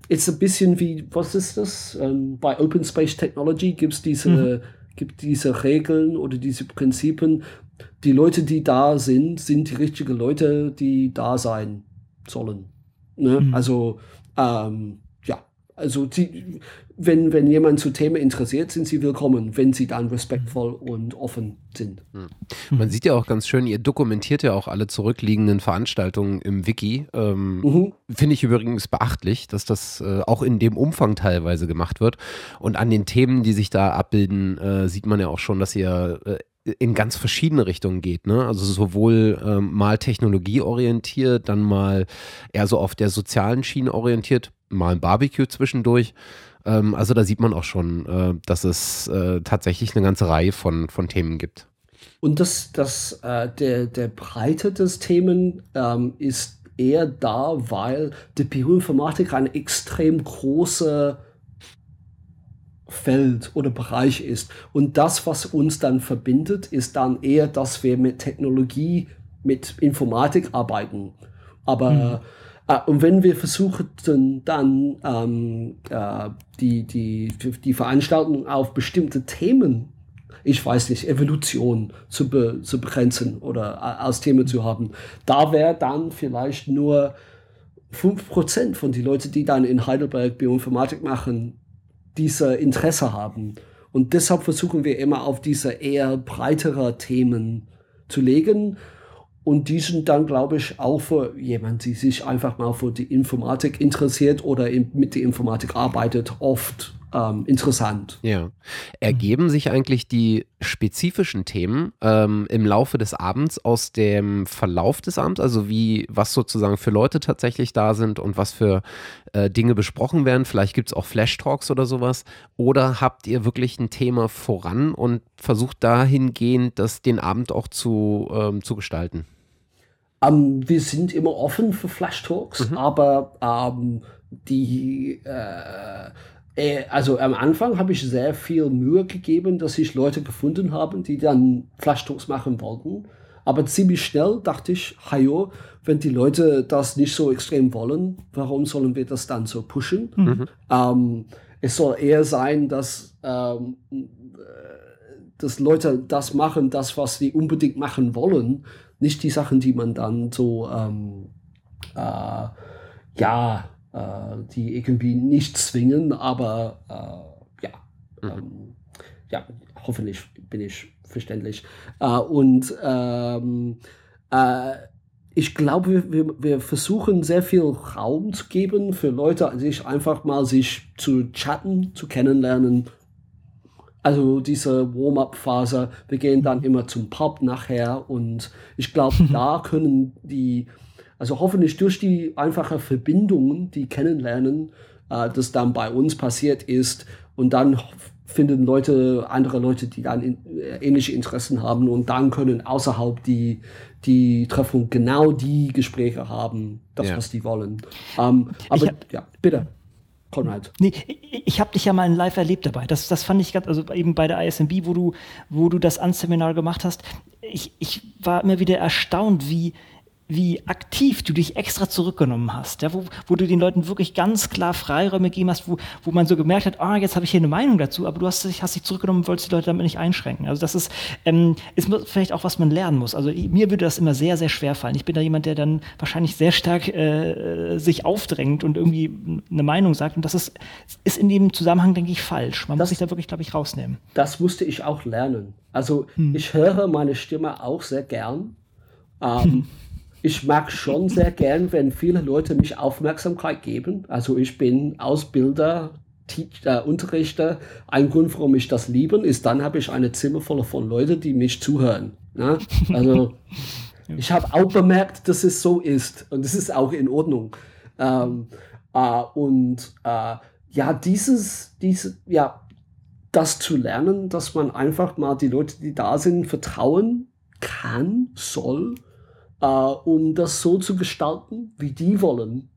ist ein bisschen wie, was ist das? Ähm, bei Open Space Technology gibt es diese, mhm. gibt diese Regeln oder diese Prinzipien. Die Leute, die da sind, sind die richtigen Leute, die da sein sollen. Ne? Mhm. Also ähm, also die, wenn, wenn jemand zu Themen interessiert, sind sie willkommen, wenn sie dann respektvoll und offen sind. Hm. Man sieht ja auch ganz schön, ihr dokumentiert ja auch alle zurückliegenden Veranstaltungen im Wiki. Ähm, mhm. Finde ich übrigens beachtlich, dass das äh, auch in dem Umfang teilweise gemacht wird. Und an den Themen, die sich da abbilden, äh, sieht man ja auch schon, dass ihr äh, in ganz verschiedene Richtungen geht. Ne? Also sowohl ähm, mal technologieorientiert, dann mal eher so auf der sozialen Schiene orientiert mal ein Barbecue zwischendurch. Ähm, also da sieht man auch schon, äh, dass es äh, tatsächlich eine ganze Reihe von, von Themen gibt. Und das, das, äh, der, der Breite des Themen ähm, ist eher da, weil die Bioinformatik eine extrem große Feld oder Bereich ist. Und das, was uns dann verbindet, ist dann eher, dass wir mit Technologie, mit Informatik arbeiten. Aber mhm. Äh, und wenn wir versuchen dann ähm, äh, die, die, die Veranstaltung auf bestimmte Themen, ich weiß nicht, Evolution zu, be, zu begrenzen oder äh, als Thema zu haben, da wäre dann vielleicht nur 5% von den Leuten, die dann in Heidelberg Bioinformatik machen, diese Interesse haben. Und deshalb versuchen wir immer auf diese eher breitere Themen zu legen. Und die sind dann, glaube ich, auch für jemand, der sich einfach mal für die Informatik interessiert oder mit der Informatik arbeitet, oft ähm, interessant. Ja. Ergeben sich eigentlich die spezifischen Themen ähm, im Laufe des Abends aus dem Verlauf des Abends, also wie, was sozusagen für Leute tatsächlich da sind und was für äh, Dinge besprochen werden? Vielleicht gibt es auch Flash-Talks oder sowas. Oder habt ihr wirklich ein Thema voran und versucht dahingehend, das den Abend auch zu, ähm, zu gestalten? Ähm, wir sind immer offen für Flash-Talks, mhm. aber ähm, die äh, äh, also am Anfang habe ich sehr viel Mühe gegeben, dass ich Leute gefunden habe, die dann Flash-Talks machen wollten. Aber ziemlich schnell dachte ich, hajo, wenn die Leute das nicht so extrem wollen, warum sollen wir das dann so pushen? Mhm. Ähm, es soll eher sein, dass, ähm, äh, dass Leute das machen, das, was sie unbedingt machen wollen, nicht die Sachen, die man dann so, ähm, äh, ja, äh, die irgendwie nicht zwingen, aber äh, ja, mhm. ähm, ja, hoffentlich bin ich verständlich. Äh, und ähm, äh, ich glaube, wir, wir versuchen sehr viel Raum zu geben für Leute, sich einfach mal sich zu chatten, zu kennenlernen. Also diese Warm-up-Phase, wir gehen dann immer zum Pub nachher und ich glaube, da können die also hoffentlich durch die einfache Verbindungen, die kennenlernen, äh, das dann bei uns passiert ist und dann finden Leute, andere Leute, die dann in, äh, ähnliche Interessen haben und dann können außerhalb die, die Treffung genau die Gespräche haben, das, ja. was die wollen. Ähm, aber hab, ja, bitte. Konrad. Nee, ich habe dich ja mal live erlebt dabei. Das, das fand ich ganz, also eben bei der ISMB, wo du, wo du das Anseminar gemacht hast. Ich, ich war immer wieder erstaunt, wie, wie aktiv du dich extra zurückgenommen hast, ja, wo, wo du den Leuten wirklich ganz klar Freiräume gegeben hast, wo, wo man so gemerkt hat, ah, jetzt habe ich hier eine Meinung dazu, aber du hast dich, hast dich zurückgenommen und wolltest die Leute damit nicht einschränken. Also das ist, ähm, ist vielleicht auch, was man lernen muss. Also mir würde das immer sehr, sehr schwer fallen. Ich bin da jemand, der dann wahrscheinlich sehr stark äh, sich aufdrängt und irgendwie eine Meinung sagt und das ist, ist in dem Zusammenhang, denke ich, falsch. Man das, muss sich da wirklich, glaube ich, rausnehmen. Das musste ich auch lernen. Also hm. ich höre meine Stimme auch sehr gern. Ähm, ich mag schon sehr gern, wenn viele Leute mich Aufmerksamkeit geben. Also ich bin Ausbilder, Teacher, äh, Unterrichter. Ein Grund, warum ich das liebe, ist, dann habe ich eine Zimmer voll von Leuten, die mich zuhören. Ne? Also ich habe auch bemerkt, dass es so ist und es ist auch in Ordnung. Ähm, äh, und äh, ja, dieses, diese, ja, das zu lernen, dass man einfach mal die Leute, die da sind, vertrauen kann, soll äh, um das so zu gestalten, wie die wollen,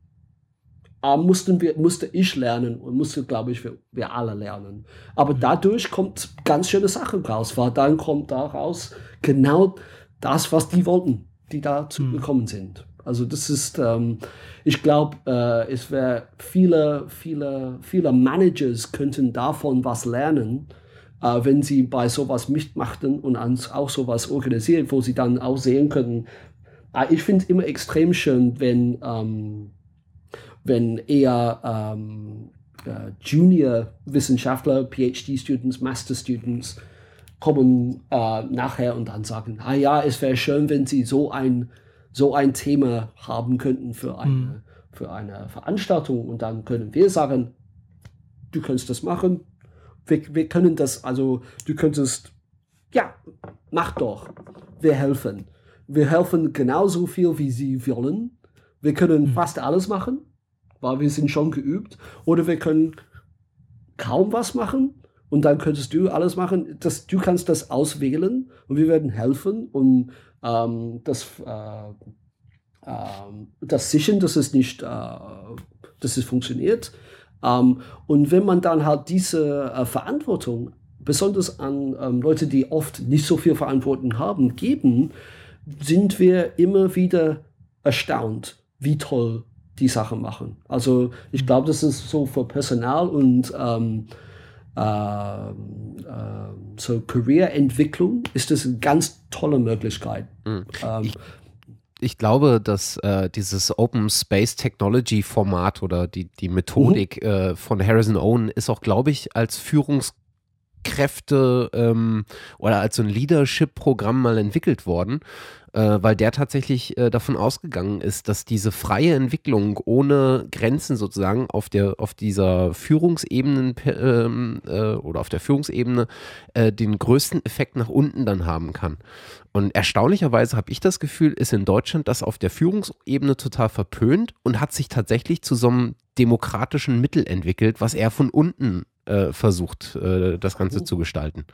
äh, mussten wir, musste ich lernen und musste, glaube ich, wir, wir alle lernen. Aber mhm. dadurch kommt ganz schöne Sachen raus, weil dann kommt daraus genau das, was die wollten, die dazu mhm. gekommen sind. Also das ist, ähm, ich glaube, äh, es wäre viele, viele, viele Managers könnten davon was lernen, äh, wenn sie bei sowas mitmachten und auch sowas organisieren, wo sie dann auch sehen können, ich finde es immer extrem schön, wenn, ähm, wenn eher ähm, äh, Junior-Wissenschaftler, PhD-Students, Master-Students kommen äh, nachher und dann sagen, ah ja, es wäre schön, wenn sie so ein, so ein Thema haben könnten für eine, mhm. für eine Veranstaltung. Und dann können wir sagen, du kannst das machen, wir, wir können das, also du könntest, ja, mach doch, wir helfen wir helfen genauso viel, wie sie wollen. Wir können mhm. fast alles machen. weil wir sind schon geübt. Oder wir können kaum was machen und dann könntest du alles machen. Das, du kannst das auswählen und wir werden helfen und ähm, das, äh, äh, das sichern, dass es nicht, äh, dass es funktioniert. Ähm, und wenn man dann halt diese äh, Verantwortung besonders an ähm, Leute, die oft nicht so viel Verantwortung haben, geben, sind wir immer wieder erstaunt, wie toll die Sachen machen. Also ich glaube, das ist so für Personal und ähm, äh, äh, so Career-Entwicklung ist das eine ganz tolle Möglichkeit. Mhm. Ähm, ich, ich, glaube, dass äh, dieses Open Space Technology Format oder die, die Methodik mhm. Äh, von Harrison Owen ist auch, glaube ich, als Führungs Kräfte ähm, oder als so ein Leadership-Programm mal entwickelt worden, äh, weil der tatsächlich äh, davon ausgegangen ist, dass diese freie Entwicklung ohne Grenzen sozusagen auf der auf dieser Führungsebene ähm, äh, oder auf der Führungsebene äh, den größten Effekt nach unten dann haben kann. Und erstaunlicherweise habe ich das Gefühl, ist in Deutschland das auf der Führungsebene total verpönt und hat sich tatsächlich zu so einem demokratischen Mittel entwickelt, was eher von unten äh, versucht, äh, das Ganze mhm. zu gestalten.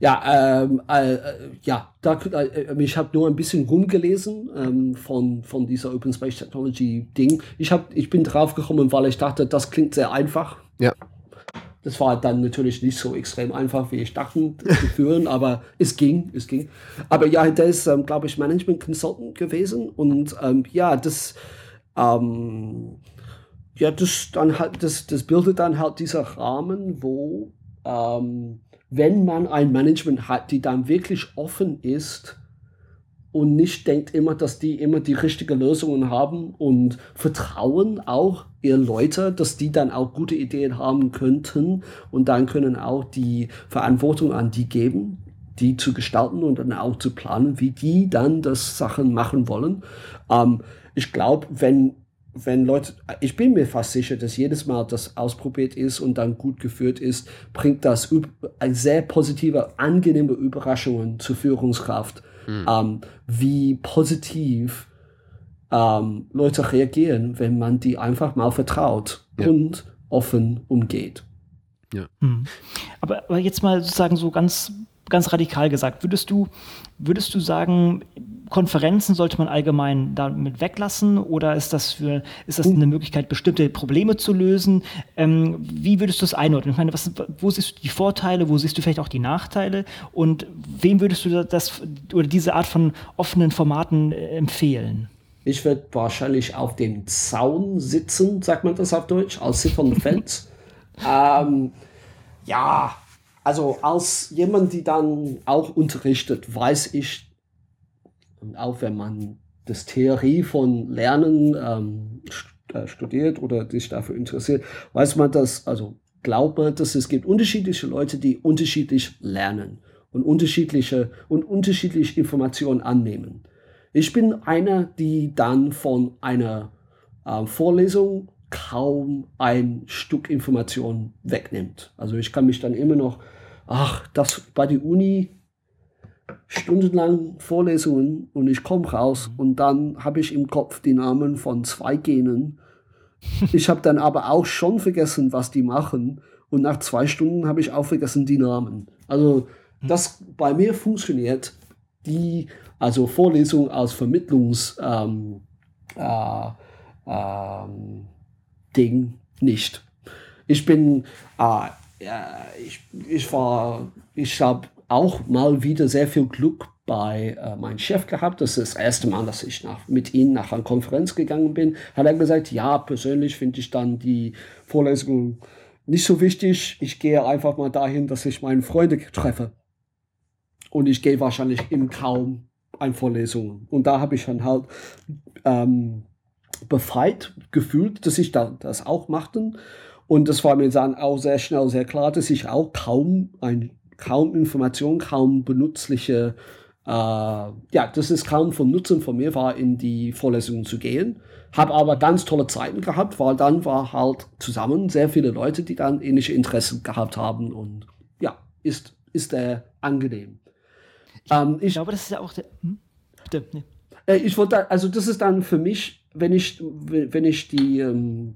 Ja, ähm, äh, ja, da, äh, ich habe nur ein bisschen rumgelesen ähm, von, von dieser Open Space Technology Ding. Ich, hab, ich bin drauf gekommen, weil ich dachte, das klingt sehr einfach. Ja. Das war dann natürlich nicht so extrem einfach, wie ich dachte, zu führen, aber es ging, es ging. Aber ja, der ist, ähm, glaube ich, Management Consultant gewesen und ähm, ja, das, ähm, ja, das dann halt, das, das bildet dann halt dieser Rahmen, wo ähm, wenn man ein Management hat, die dann wirklich offen ist und nicht denkt immer, dass die immer die richtigen Lösungen haben und vertrauen auch ihr Leute, dass die dann auch gute Ideen haben könnten und dann können auch die Verantwortung an die geben, die zu gestalten und dann auch zu planen, wie die dann das Sachen machen wollen. Ähm, ich glaube, wenn wenn Leute, ich bin mir fast sicher, dass jedes Mal das ausprobiert ist und dann gut geführt ist, bringt das eine sehr positive, angenehme Überraschungen zur Führungskraft, mhm. ähm, wie positiv ähm, Leute reagieren, wenn man die einfach mal vertraut ja. und offen umgeht. Ja. Mhm. Aber, aber jetzt mal sozusagen so ganz ganz radikal gesagt, würdest du, würdest du sagen, Konferenzen sollte man allgemein damit weglassen oder ist das für, ist das eine Möglichkeit, bestimmte Probleme zu lösen? Ähm, wie würdest du es einordnen? Ich meine, was, wo siehst du die Vorteile, wo siehst du vielleicht auch die Nachteile und wem würdest du das oder diese Art von offenen Formaten äh, empfehlen? Ich würde wahrscheinlich auf dem Zaun sitzen, sagt man das auf Deutsch, als sickernden Fels. ähm, ja, also als jemand, die dann auch unterrichtet, weiß ich, und auch wenn man das Theorie von Lernen ähm, äh, studiert oder sich dafür interessiert, weiß man das, also glaubt man, dass es gibt unterschiedliche Leute, die unterschiedlich lernen und unterschiedliche und unterschiedliche Informationen annehmen. Ich bin einer, die dann von einer äh, Vorlesung kaum ein Stück Information wegnimmt. Also ich kann mich dann immer noch, ach, das bei der Uni stundenlang Vorlesungen und ich komme raus und dann habe ich im Kopf die Namen von zwei Genen. Ich habe dann aber auch schon vergessen, was die machen und nach zwei Stunden habe ich auch vergessen die Namen. Also das bei mir funktioniert die also Vorlesung als Vermittlungs ähm, äh, ähm, Ding nicht. Ich bin, äh, ich, ich war, ich habe auch mal wieder sehr viel Glück bei äh, meinem Chef gehabt. Das ist das erste Mal, dass ich nach, mit ihm nach einer Konferenz gegangen bin. Hat er gesagt, ja, persönlich finde ich dann die Vorlesung nicht so wichtig. Ich gehe einfach mal dahin, dass ich meine Freunde treffe. Und ich gehe wahrscheinlich im kaum ein Vorlesungen. Und da habe ich dann halt ähm, befreit gefühlt, dass ich da, das auch machte. Und das war mir dann auch sehr schnell sehr klar, dass ich auch kaum ein, kaum Information, kaum benutzliche, äh, ja, das ist kaum von Nutzen von mir war, in die Vorlesungen zu gehen. Habe aber ganz tolle Zeiten gehabt, weil dann war halt zusammen sehr viele Leute, die dann ähnliche Interessen gehabt haben und ja, ist, ist äh, angenehm. Ich, ähm, ich glaube, das ist ja auch der. Hm? Bitte, nee. Äh, ich wollte, also das ist dann für mich wenn ich, wenn ich die, ähm,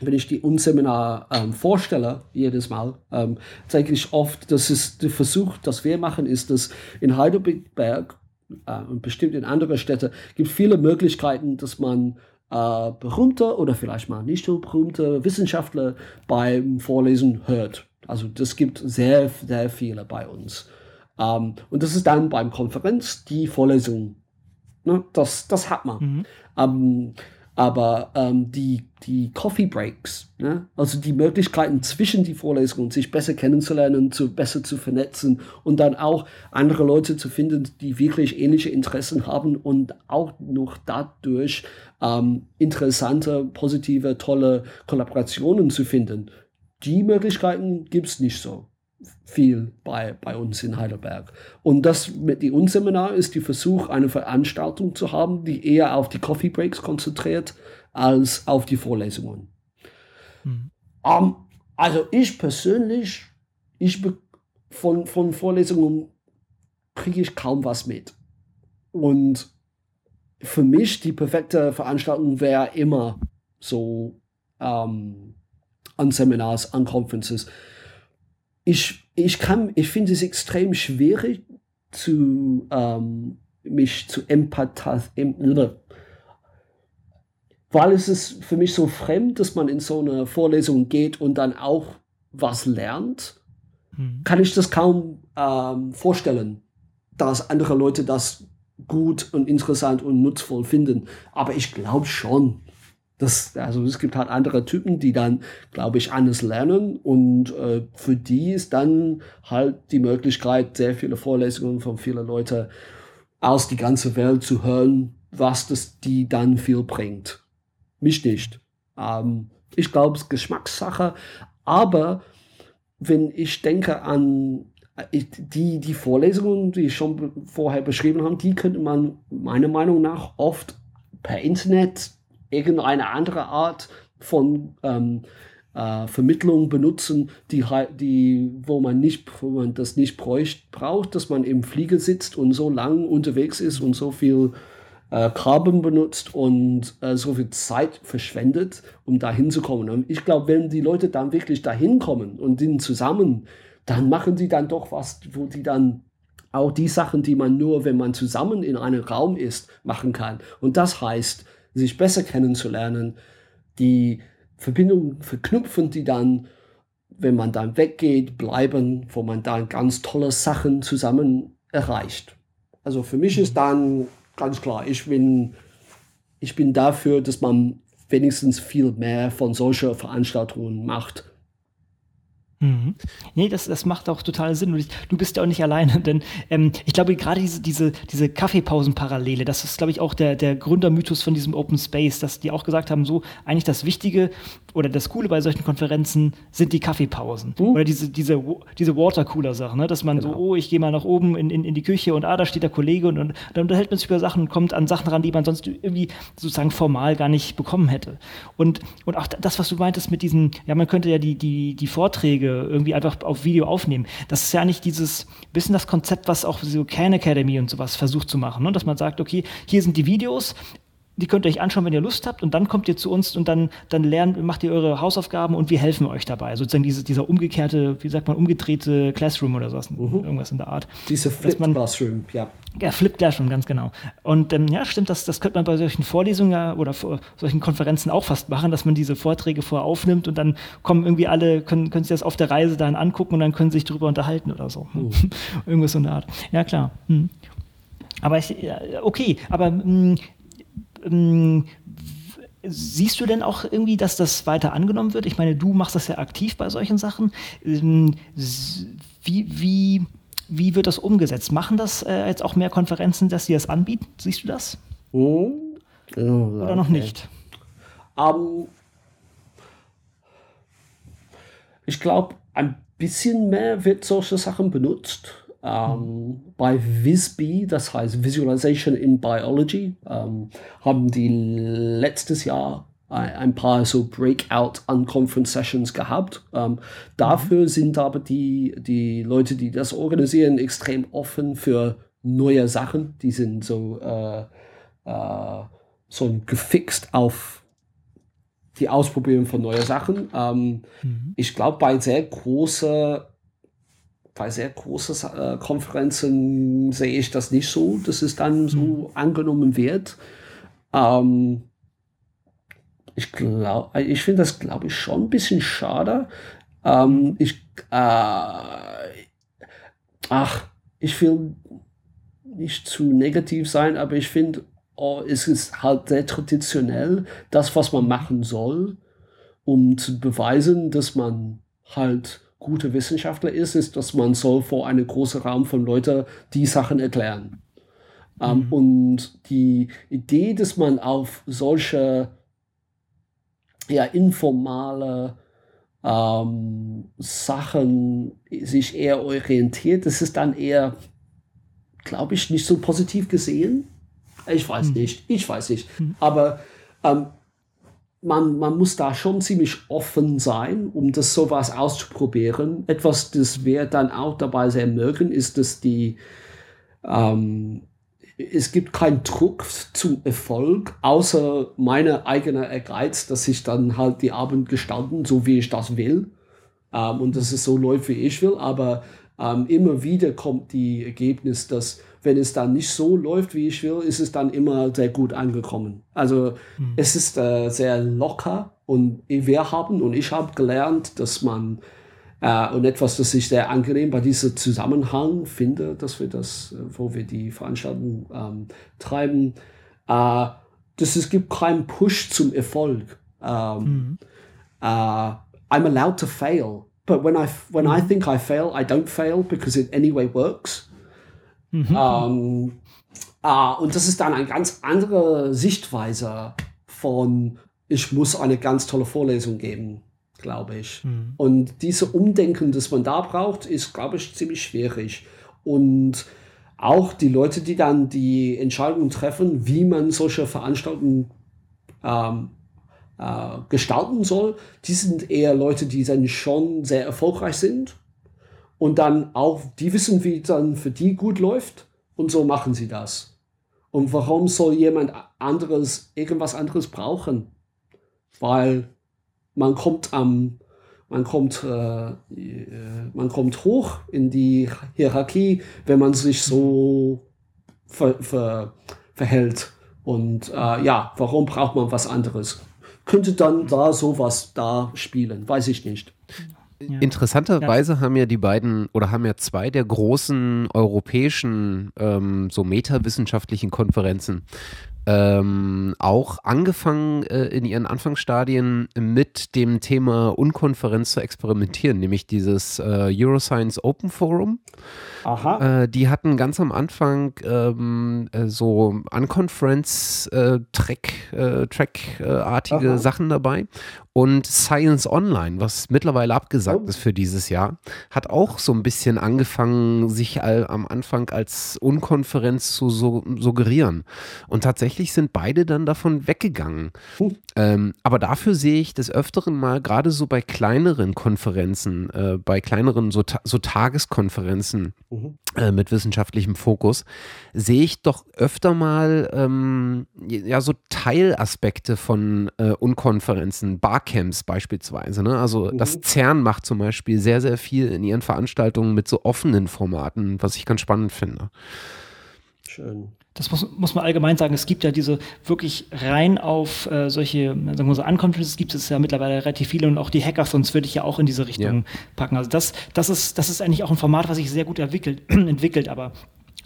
wenn ich die Unseminar ähm, vorstelle, jedes Mal, ähm, zeige ich oft, dass es der Versuch, das wir machen, ist, dass in Heidelberg äh, und bestimmt in anderen Städten gibt viele Möglichkeiten, dass man äh, berühmte oder vielleicht mal nicht so berühmte Wissenschaftler beim Vorlesen hört. Also das gibt sehr, sehr viele bei uns. Ähm, und das ist dann beim Konferenz die Vorlesung. Ne? Das, das hat man. Mhm. Aber ähm, die, die Coffee Breaks, ne? also die Möglichkeiten zwischen die Vorlesungen, sich besser kennenzulernen, zu, besser zu vernetzen und dann auch andere Leute zu finden, die wirklich ähnliche Interessen haben und auch noch dadurch ähm, interessante, positive, tolle Kollaborationen zu finden. Die Möglichkeiten gibt es nicht so viel bei, bei uns in Heidelberg. Und das mit dem Unseminar ist der Versuch, eine Veranstaltung zu haben, die eher auf die Coffee Breaks konzentriert, als auf die Vorlesungen. Mhm. Um, also ich persönlich, ich von, von Vorlesungen kriege ich kaum was mit. Und für mich die perfekte Veranstaltung wäre immer so ähm, an Seminars, an Conferences ich, ich kann, ich finde es extrem schwierig zu ähm, mich zu empathisieren, weil es ist für mich so fremd, dass man in so eine Vorlesung geht und dann auch was lernt, hm. kann ich das kaum ähm, vorstellen, dass andere Leute das gut und interessant und nutzvoll finden. Aber ich glaube schon, das, also es gibt halt andere Typen, die dann, glaube ich, anders lernen und äh, für die ist dann halt die Möglichkeit, sehr viele Vorlesungen von vielen Leuten aus die ganze Welt zu hören, was das die dann viel bringt. Mich nicht. Ähm, ich glaube, es ist Geschmackssache, aber wenn ich denke an äh, die, die Vorlesungen, die ich schon vorher beschrieben habe, die könnte man meiner Meinung nach oft per Internet irgendeine andere Art von ähm, äh, Vermittlung benutzen, die, die, wo man nicht, wo man das nicht bräucht, braucht, dass man im Flieger sitzt und so lang unterwegs ist und so viel äh, Carbon benutzt und äh, so viel Zeit verschwendet, um da hinzukommen. Und ich glaube, wenn die Leute dann wirklich dahin kommen und sind zusammen, dann machen sie dann doch was, wo die dann auch die Sachen, die man nur, wenn man zusammen in einem Raum ist, machen kann. Und das heißt, sich besser kennenzulernen, die Verbindungen verknüpfen, die dann, wenn man dann weggeht, bleiben, wo man dann ganz tolle Sachen zusammen erreicht. Also für mich ist dann ganz klar, ich bin, ich bin dafür, dass man wenigstens viel mehr von solchen Veranstaltungen macht Mhm. Nee, das, das macht auch total Sinn. Und ich, du bist ja auch nicht alleine, denn ähm, ich glaube, gerade diese, diese, diese Kaffeepausen-Parallele, das ist, glaube ich, auch der, der Gründermythos von diesem Open Space, dass die auch gesagt haben, so eigentlich das Wichtige oder das Coole bei solchen Konferenzen sind die Kaffeepausen. Mhm. Oder diese, diese, diese Watercooler-Sache, ne? dass man genau. so, oh, ich gehe mal nach oben in, in, in die Küche und ah, da steht der Kollege und, und dann unterhält man sich über Sachen und kommt an Sachen ran, die man sonst irgendwie sozusagen formal gar nicht bekommen hätte. Und, und auch das, was du meintest mit diesen, ja, man könnte ja die, die, die Vorträge Vorträge irgendwie einfach auf Video aufnehmen. Das ist ja nicht dieses bisschen das Konzept, was auch so Khan Academy und sowas versucht zu machen, ne? dass man sagt, okay, hier sind die Videos, die könnt ihr euch anschauen, wenn ihr Lust habt, und dann kommt ihr zu uns und dann, dann lernt, macht ihr eure Hausaufgaben und wir helfen euch dabei. Sozusagen diese, dieser umgekehrte, wie sagt man, umgedrehte Classroom oder sowas, mhm. irgendwas in der Art. Diese Flip Classroom, ja. Ja, Flip Classroom, ganz genau. Und ähm, ja, stimmt, das, das könnte man bei solchen Vorlesungen oder vor, solchen Konferenzen auch fast machen, dass man diese Vorträge vorher aufnimmt und dann kommen irgendwie alle, können, können sich das auf der Reise dann angucken und dann können sich darüber unterhalten oder so. Mhm. Irgendwas so in der Art. Ja, klar. Hm. Aber ich, okay, aber mh, ähm, siehst du denn auch irgendwie, dass das weiter angenommen wird? Ich meine, du machst das ja aktiv bei solchen Sachen. Ähm, wie, wie, wie wird das umgesetzt? Machen das äh, jetzt auch mehr Konferenzen, dass sie das anbieten? Siehst du das? Oh. Oder noch nicht? Um, ähm, ich glaube, ein bisschen mehr wird solche Sachen benutzt. Ähm, bei VisB, das heißt Visualization in Biology, ähm, haben die letztes Jahr ein paar so Breakout Unconference Sessions gehabt. Ähm, dafür mhm. sind aber die, die Leute, die das organisieren, extrem offen für neue Sachen. Die sind so, äh, äh, so gefixt auf die Ausprobieren von neuen Sachen. Ähm, mhm. Ich glaube, bei sehr großen bei sehr großen äh, Konferenzen sehe ich das nicht so, dass es dann so mhm. angenommen wird. Ähm, ich glaube, ich finde das, glaube ich, schon ein bisschen schade. Ähm, ich, äh, ach, ich will nicht zu negativ sein, aber ich finde, oh, es ist halt sehr traditionell, das, was man machen soll, um zu beweisen, dass man halt gute Wissenschaftler ist, ist, dass man soll vor einem großen Raum von Leuten die Sachen erklären. Ähm, mhm. Um, und die Idee, dass man auf solche ja, informale ähm, Sachen sich eher orientiert, das ist dann eher, glaube ich, nicht so positiv gesehen. Ich weiß mhm. nicht, ich weiß nicht. Mhm. Aber ähm, man, man muss da schon ziemlich offen sein, um das sowas auszuprobieren. Etwas, das wir dann auch dabei sehr mögen, ist, dass die ähm, es gibt keinen Druck zum Erfolg, außer meiner eigene Ehrgeiz, dass ich dann halt die Abend gestalten, so wie ich das will. Ähm, und dass es so läuft, wie ich will. Aber ähm, immer wieder kommt die Ergebnis, dass wenn es dann nicht so läuft, wie ich will, ist es dann immer sehr gut angekommen. Also mhm. es ist äh, sehr locker und wir haben und ich habe gelernt, dass man äh, und etwas, das ich sehr angenehm bei diesem Zusammenhang finde, dass wir das, äh, wo wir die Veranstaltung ähm, treiben, äh, dass es gibt keinen Push zum Erfolg. Um, mhm. uh, I'm allowed to fail, but when I when. I think I fail, I don't fail because it anyway works. Mhm. Ähm, ah, und das ist dann eine ganz andere Sichtweise von, ich muss eine ganz tolle Vorlesung geben, glaube ich. Mhm. Und diese Umdenken, das man da braucht, ist, glaube ich, ziemlich schwierig. Und auch die Leute, die dann die Entscheidung treffen, wie man solche Veranstaltungen ähm, äh, gestalten soll, die sind eher Leute, die dann schon sehr erfolgreich sind und dann auch, die wissen, wie dann für die gut läuft und so machen sie das. Und warum soll jemand anderes irgendwas anderes brauchen? Weil man kommt am, man kommt, äh, man kommt hoch in die Hierarchie, wenn man sich so ver, ver, verhält. Und äh, ja, warum braucht man was anderes? Könnte dann da sowas da spielen? Weiß ich nicht. Ja. Interessanterweise haben ja die beiden oder haben ja zwei der großen europäischen ähm, so metawissenschaftlichen Konferenzen ähm, auch angefangen äh, in ihren Anfangsstadien mit dem Thema Unkonferenz zu experimentieren, nämlich dieses äh, Euroscience Open Forum. Aha. Äh, die hatten ganz am Anfang ähm, äh, so Unconference-Track-artige äh, äh, Sachen dabei und Science Online, was mittlerweile abgesagt oh. ist für dieses Jahr, hat auch so ein bisschen angefangen, sich all, am Anfang als Unkonferenz zu so, suggerieren. Und tatsächlich sind beide dann davon weggegangen. Uh. Ähm, aber dafür sehe ich des Öfteren mal, gerade so bei kleineren Konferenzen, äh, bei kleineren so, so Tageskonferenzen mhm. äh, mit wissenschaftlichem Fokus, sehe ich doch öfter mal ähm, ja so Teilaspekte von äh, Unkonferenzen, Bar Barcamps beispielsweise. Ne? Also mhm. das CERN macht zum Beispiel sehr, sehr viel in ihren Veranstaltungen mit so offenen Formaten, was ich ganz spannend finde. Schön. Das muss, muss man allgemein sagen. Es gibt ja diese wirklich rein auf äh, solche, sagen wir so, Unconferences gibt es ja mittlerweile relativ viele und auch die Hackathons würde ich ja auch in diese Richtung ja. packen. Also das, das ist, das ist eigentlich auch ein Format, was sich sehr gut entwickelt, entwickelt, aber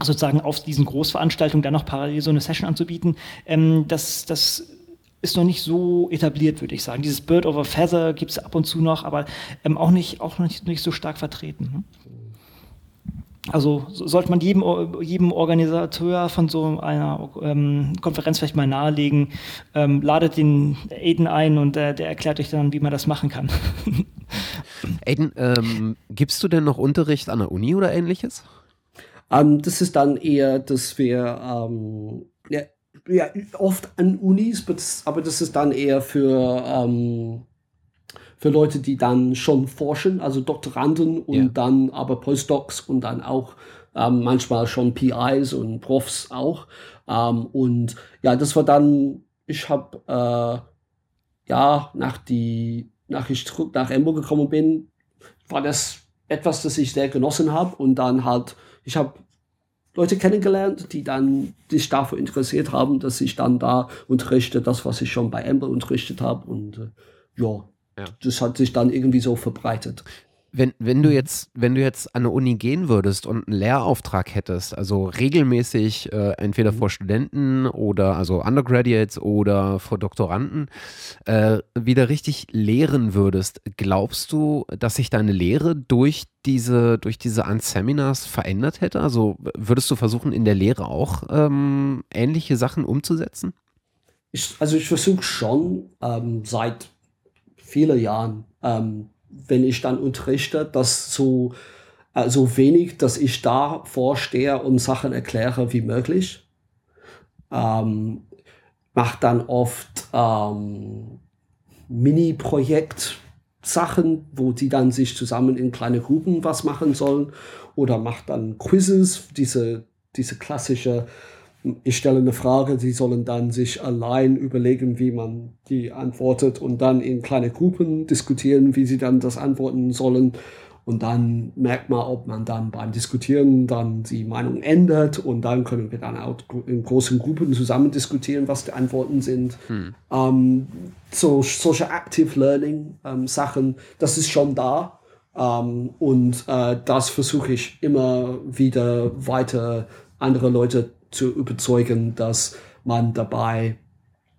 sozusagen auf diesen Großveranstaltungen dann noch parallel so eine Session anzubieten, ähm, das, das ist noch nicht so etabliert, würde ich sagen. Dieses Bird over Feather gibt es ab und zu noch, aber ähm, auch, nicht, auch noch nicht, nicht so stark vertreten. Ne? Also sollte man jedem, jedem Organisateur von so einer ähm, Konferenz vielleicht mal nahelegen, ähm, ladet den Aiden ein und äh, der erklärt euch dann, wie man das machen kann. Aiden, ähm, gibst du denn noch Unterricht an der Uni oder ähnliches? Um, das ist dann eher, dass wir ähm, ja, ja, oft an Unis, aber das ist dann eher für, ähm, für Leute, die dann schon forschen, also Doktoranden und yeah. dann aber Postdocs und dann auch ähm, manchmal schon PIs und Profs auch. Ähm, und ja, das war dann ich habe, äh, ja, nach die, nach ich zurück nach Embo gekommen bin, war das etwas, das ich sehr genossen habe und dann halt, ich habe Leute kennengelernt, die dann sich dafür interessiert haben, dass ich dann da unterrichte, das, was ich schon bei Ember unterrichtet habe und äh, ja, ja, das hat sich dann irgendwie so verbreitet. Wenn, wenn du jetzt, wenn du jetzt an eine Uni gehen würdest und einen Lehrauftrag hättest, also regelmäßig äh, entweder mhm. vor Studenten oder also Undergraduates oder vor Doktoranden, äh, wieder richtig lehren würdest, glaubst du, dass sich deine Lehre durch diese, durch diese Unseminars verändert hätte? Also würdest du versuchen, in der Lehre auch ähm, ähnliche Sachen umzusetzen? Ich, also ich versuche schon ähm, seit vielen Jahren ähm, wenn ich dann unterrichte, dass so, äh, wenig, dass ich da vorstehe und Sachen erkläre wie möglich. Ähm, mache dann oft ähm, Mini-Projekt Sachen, wo die dann sich zusammen in kleine Gruppen was machen sollen oder macht dann Quizzes, diese, diese klassische ich stelle eine Frage, sie sollen dann sich allein überlegen, wie man die antwortet und dann in kleine Gruppen diskutieren, wie sie dann das antworten sollen. Und dann merkt man, ob man dann beim Diskutieren dann die Meinung ändert und dann können wir dann auch in großen Gruppen zusammen diskutieren, was die Antworten sind. Hm. Ähm, so, solche Active Learning ähm, Sachen, das ist schon da. Ähm, und äh, das versuche ich immer wieder weiter andere Leute zu überzeugen, dass man dabei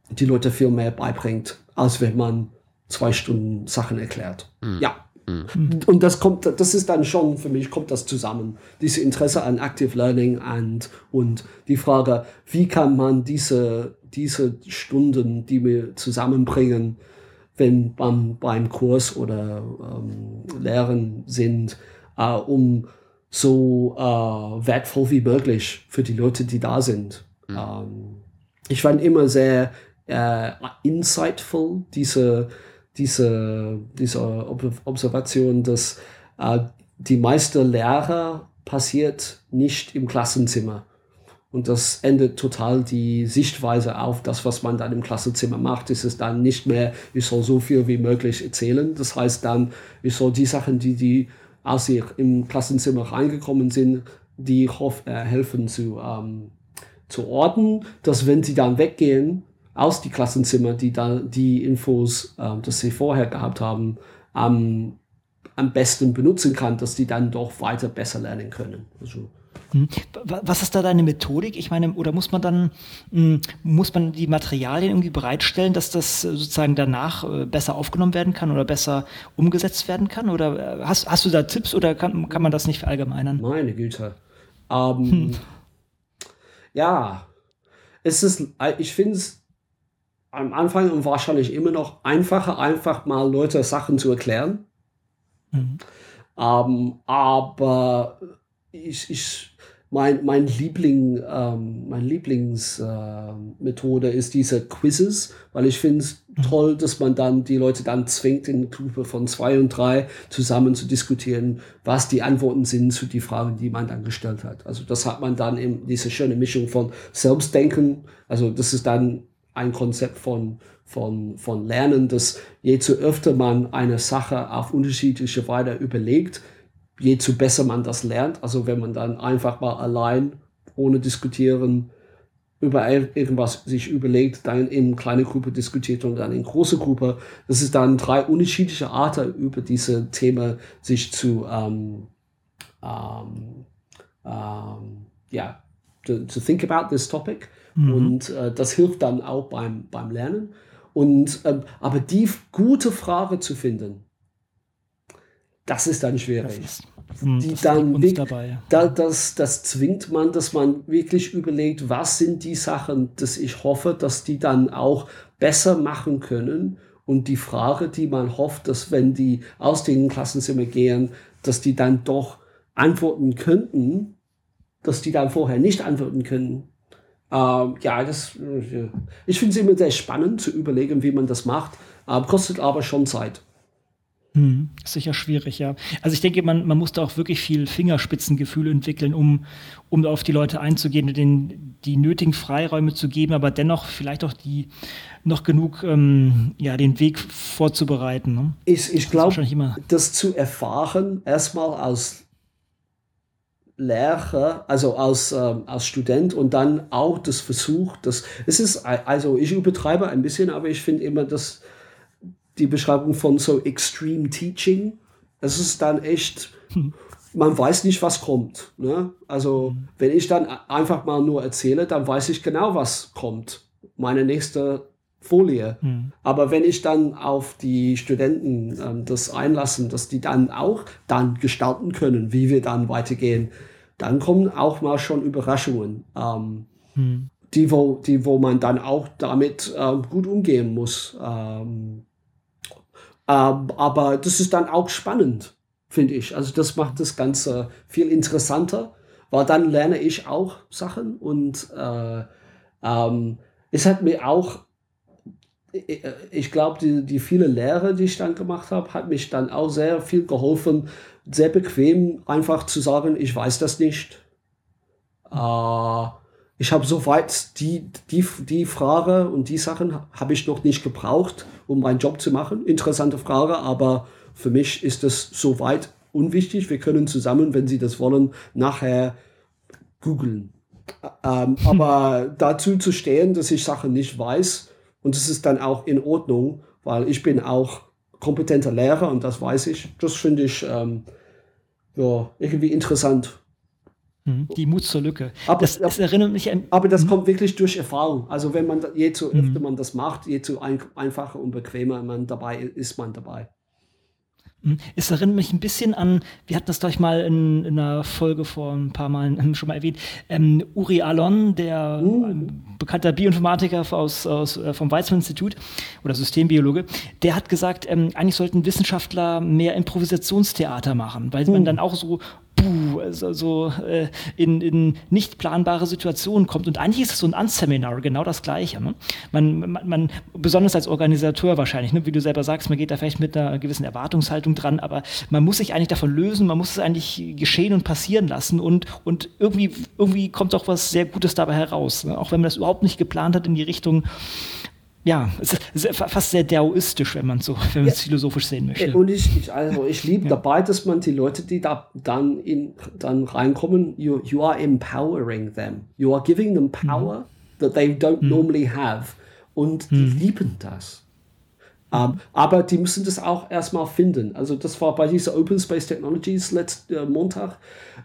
die Leute viel mehr beibringt, als wenn man zwei Stunden Sachen erklärt. Mhm. Ja. Mhm. Und das kommt, das ist dann schon für mich kommt das zusammen. Diese Interesse an Active Learning and, und die Frage, wie kann man diese, diese Stunden, die wir zusammenbringen, wenn man beim Kurs oder ähm, Lehren sind, äh, um so äh, wertvoll wie möglich für die Leute, die da sind. Mhm. Ähm, ich fand immer sehr äh, insightful diese, diese, diese Observation, dass äh, die meiste Lehre passiert nicht im Klassenzimmer. Und das endet total die Sichtweise auf das, was man dann im Klassenzimmer macht. Ist es dann nicht mehr, ich soll so viel wie möglich erzählen. Das heißt dann, ich soll die Sachen, die die als sie im Klassenzimmer reingekommen sind, die hoff, äh, helfen zu, ähm, zu orten, dass wenn sie dann weggehen aus die Klassenzimmer, die da die Infos, äh, das sie vorher gehabt haben, ähm, am besten benutzen kann, dass die dann doch weiter besser lernen können. Also. Was ist da deine Methodik? Ich meine, oder muss man dann, hm, muss man die Materialien irgendwie bereitstellen, dass das sozusagen danach äh, besser aufgenommen werden kann oder besser umgesetzt werden kann? Oder äh, hast, hast du da Tipps oder kann, kann man das nicht verallgemeinern? Meine Güte. Ähm, hm. Ja, es ist, äh, ich finde es am Anfang und wahrscheinlich immer noch einfacher, einfach mal Leute Sachen zu erklären. Mhm. Ähm, aber ich, ich mein, mein Liebling, ähm, mein Lieblingsmethode äh, ist diese Quizzes, weil ich finde es mhm. toll, dass man dann die Leute dann zwingt, in Gruppe von zwei und drei zusammen zu diskutieren, was die Antworten sind zu die Fragen, die man dann gestellt hat. Also das hat man dann in diese schöne Mischung von Selbstdenken, also das ist dann ein Konzept von, von, von Lernen, dass je zu öfter man eine Sache auf unterschiedliche Weise überlegt, je zu besser man das lernt. Also wenn man dann einfach mal allein, ohne diskutieren, über irgendwas sich überlegt, dann in kleine Gruppe diskutiert und dann in große Gruppe. Das ist dann drei unterschiedliche Arten, über diese Themen sich zu, ähm, ähm, ähm, ja, to, to, think about this topic. Mhm. Und äh, das hilft dann auch beim, beim Lernen. Und, ähm, aber die gute Frage zu finden, das ist dann schwierig. Das hm, die dann dabei. Da, das, das zwingt man, dass man wirklich überlegt, was sind die Sachen, dass ich hoffe, dass die dann auch besser machen können. Und die Frage, die man hofft, dass wenn die aus den Klassenzimmer gehen, dass die dann doch antworten könnten, dass die dann vorher nicht antworten können. Ähm, ja, das, ich finde es immer sehr spannend zu überlegen, wie man das macht. Ähm, kostet aber schon Zeit. Hm, sicher schwierig, ja. Also ich denke, man, man muss da auch wirklich viel Fingerspitzengefühl entwickeln, um, um auf die Leute einzugehen und denen die nötigen Freiräume zu geben, aber dennoch vielleicht auch die noch genug ähm, ja, den Weg vorzubereiten. Ne? Ich, ich glaube, das, das zu erfahren, erstmal als Lehrer, also als, ähm, als Student und dann auch das Versuch, das, es ist, also ich übertreibe ein bisschen, aber ich finde immer, dass die Beschreibung von so Extreme Teaching, es ist dann echt, man weiß nicht, was kommt. Ne? Also wenn ich dann einfach mal nur erzähle, dann weiß ich genau, was kommt. Meine nächste Folie. Mhm. Aber wenn ich dann auf die Studenten ähm, das einlassen, dass die dann auch dann gestalten können, wie wir dann weitergehen, dann kommen auch mal schon Überraschungen, ähm, mhm. die, wo, die, wo man dann auch damit ähm, gut umgehen muss. Ähm, ähm, aber das ist dann auch spannend, finde ich. Also das macht das Ganze viel interessanter, weil dann lerne ich auch Sachen und äh, ähm, es hat mir auch ich glaube, die, die viele Lehre, die ich dann gemacht habe, hat mich dann auch sehr viel geholfen, sehr bequem einfach zu sagen, ich weiß das nicht. Äh, ich habe soweit die, die, die Frage und die Sachen habe ich noch nicht gebraucht, um meinen Job zu machen. Interessante Frage, aber für mich ist das soweit unwichtig. Wir können zusammen, wenn Sie das wollen, nachher googeln. Ähm, aber dazu zu stehen, dass ich Sachen nicht weiß, und es ist dann auch in Ordnung, weil ich bin auch kompetenter Lehrer und das weiß ich. Das finde ich ähm, ja, irgendwie interessant. Mhm. Die Mut zur Lücke. Aber, das, das erinnert mich an. Aber das mhm. kommt wirklich durch Erfahrung. Also wenn man je zu öfter mhm. man das macht, je zu ein, einfacher und bequemer man dabei ist, man dabei. Es erinnert mich ein bisschen an, wir hatten das doch mal in, in, einer Folge vor ein paar Mal schon mal erwähnt, ähm, Uri Alon, der mhm. bekannter Bioinformatiker aus, aus, äh, vom Weizmann-Institut oder Systembiologe, der hat gesagt, ähm, eigentlich sollten Wissenschaftler mehr Improvisationstheater machen, weil mhm. man dann auch so puh, also so äh, in, in nicht planbare Situationen kommt. Und eigentlich ist es so ein Unseminar, genau das Gleiche. Ne? Man, man, man, besonders als Organisateur wahrscheinlich, ne? wie du selber sagst, man geht da vielleicht mit einer gewissen Erwartungshaltung dran, aber man muss sich eigentlich davon lösen, man muss es eigentlich geschehen und passieren lassen und, und irgendwie, irgendwie kommt auch was sehr Gutes dabei heraus. Ne? Auch wenn man das überhaupt nicht geplant hat in die Richtung, ja, es ist fast sehr daoistisch, wenn man so, wenn man es philosophisch sehen möchte. Und ich, ich also ich liebe ja. dabei, dass man die Leute, die da dann in dann reinkommen, you, you are empowering them. You are giving them power mhm. that they don't mhm. normally have. Und die mhm. lieben das. Um, ähm, aber die müssen das auch erstmal finden. Also das war bei dieser Open Space Technologies letzten äh, Montag.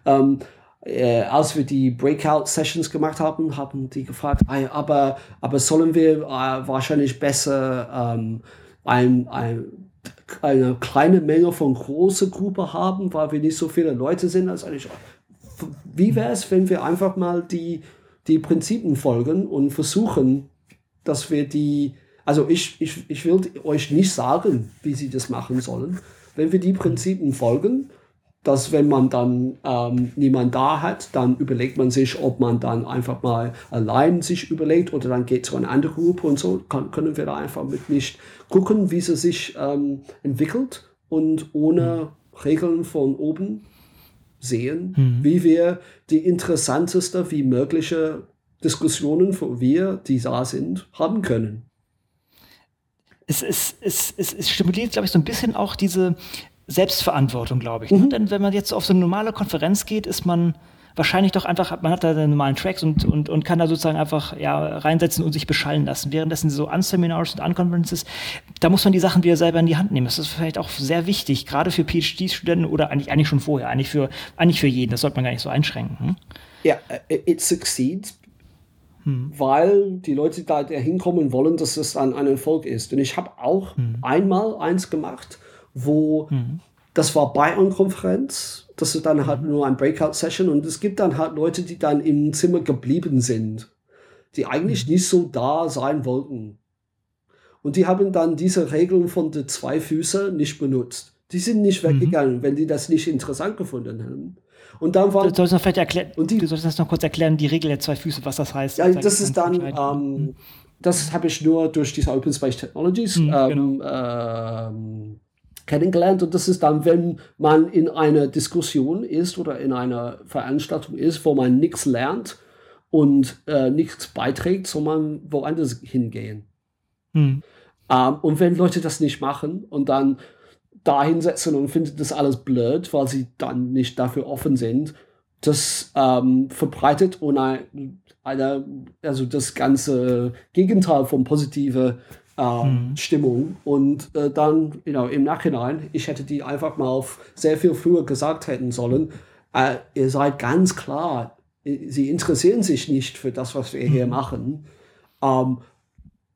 Um, ähm, äh, als wir die Breakout-Sessions gemacht haben, haben die gefragt, aber, aber sollen wir äh, wahrscheinlich besser ähm, ein, ein, eine kleine Menge von großer Gruppe haben, weil wir nicht so viele Leute sind. Also wie wäre es, wenn wir einfach mal die, die Prinzipien folgen und versuchen, dass wir die, also ich, ich, ich will euch nicht sagen, wie sie das machen sollen. Wenn wir die Prinzipien folgen, dass wenn man dann ähm, niemand da hat, dann überlegt man sich, ob man dann einfach mal allein sich überlegt oder dann geht zu einer anderen Gruppe und so, kann, können wir da einfach mit nicht gucken, wie sie sich ähm, entwickelt und ohne Regeln von oben sehen, mhm. wie wir die interessanteste wie mögliche Diskussionen, wo wir, die da sind, haben können. Es, es, es, es, es stimuliert, glaube ich, so ein bisschen auch diese Selbstverantwortung, glaube ich. Ne? Mhm. Denn wenn man jetzt auf so eine normale Konferenz geht, ist man wahrscheinlich doch einfach, man hat da den normalen Tracks und, und, und kann da sozusagen einfach ja, reinsetzen und sich beschallen lassen. Währenddessen so Unseminars und Unconferences, da muss man die Sachen wieder selber in die Hand nehmen. Das ist vielleicht auch sehr wichtig, gerade für PhD-Studenten oder eigentlich, eigentlich schon vorher, eigentlich für, eigentlich für jeden. Das sollte man gar nicht so einschränken. Hm? Ja, it succeeds, hm. weil die Leute da hinkommen wollen, dass es dann ein Erfolg ist. Und ich habe auch hm. einmal eins gemacht, wo mhm. das war bei einer Konferenz, das ist dann halt mhm. nur ein Breakout-Session und es gibt dann halt Leute, die dann im Zimmer geblieben sind, die eigentlich mhm. nicht so da sein wollten. Und die haben dann diese Regeln von den zwei Füßen nicht benutzt. Die sind nicht mhm. weggegangen, mhm. wenn die das nicht interessant gefunden haben. Und dann war. Du solltest noch vielleicht erklären, und die, du solltest das noch kurz erklären, die Regel der zwei Füße, was das heißt. Ja, das ist dann, ähm, das habe ich nur durch diese Open Space Technologies mhm, ähm, genau. ähm, kennengelernt. Und das ist dann, wenn man in einer Diskussion ist oder in einer Veranstaltung ist, wo man nichts lernt und äh, nichts beiträgt, soll man woanders hingehen. Hm. Ähm, und wenn Leute das nicht machen und dann da hinsetzen und finden das alles blöd, weil sie dann nicht dafür offen sind, das ähm, verbreitet und eine, eine, also das ganze Gegenteil von positiver äh, hm. Stimmung. Und äh, dann, you know, im Nachhinein, ich hätte die einfach mal auf sehr viel früher gesagt hätten sollen, äh, ihr seid ganz klar, sie interessieren sich nicht für das, was wir hm. hier machen. Ähm,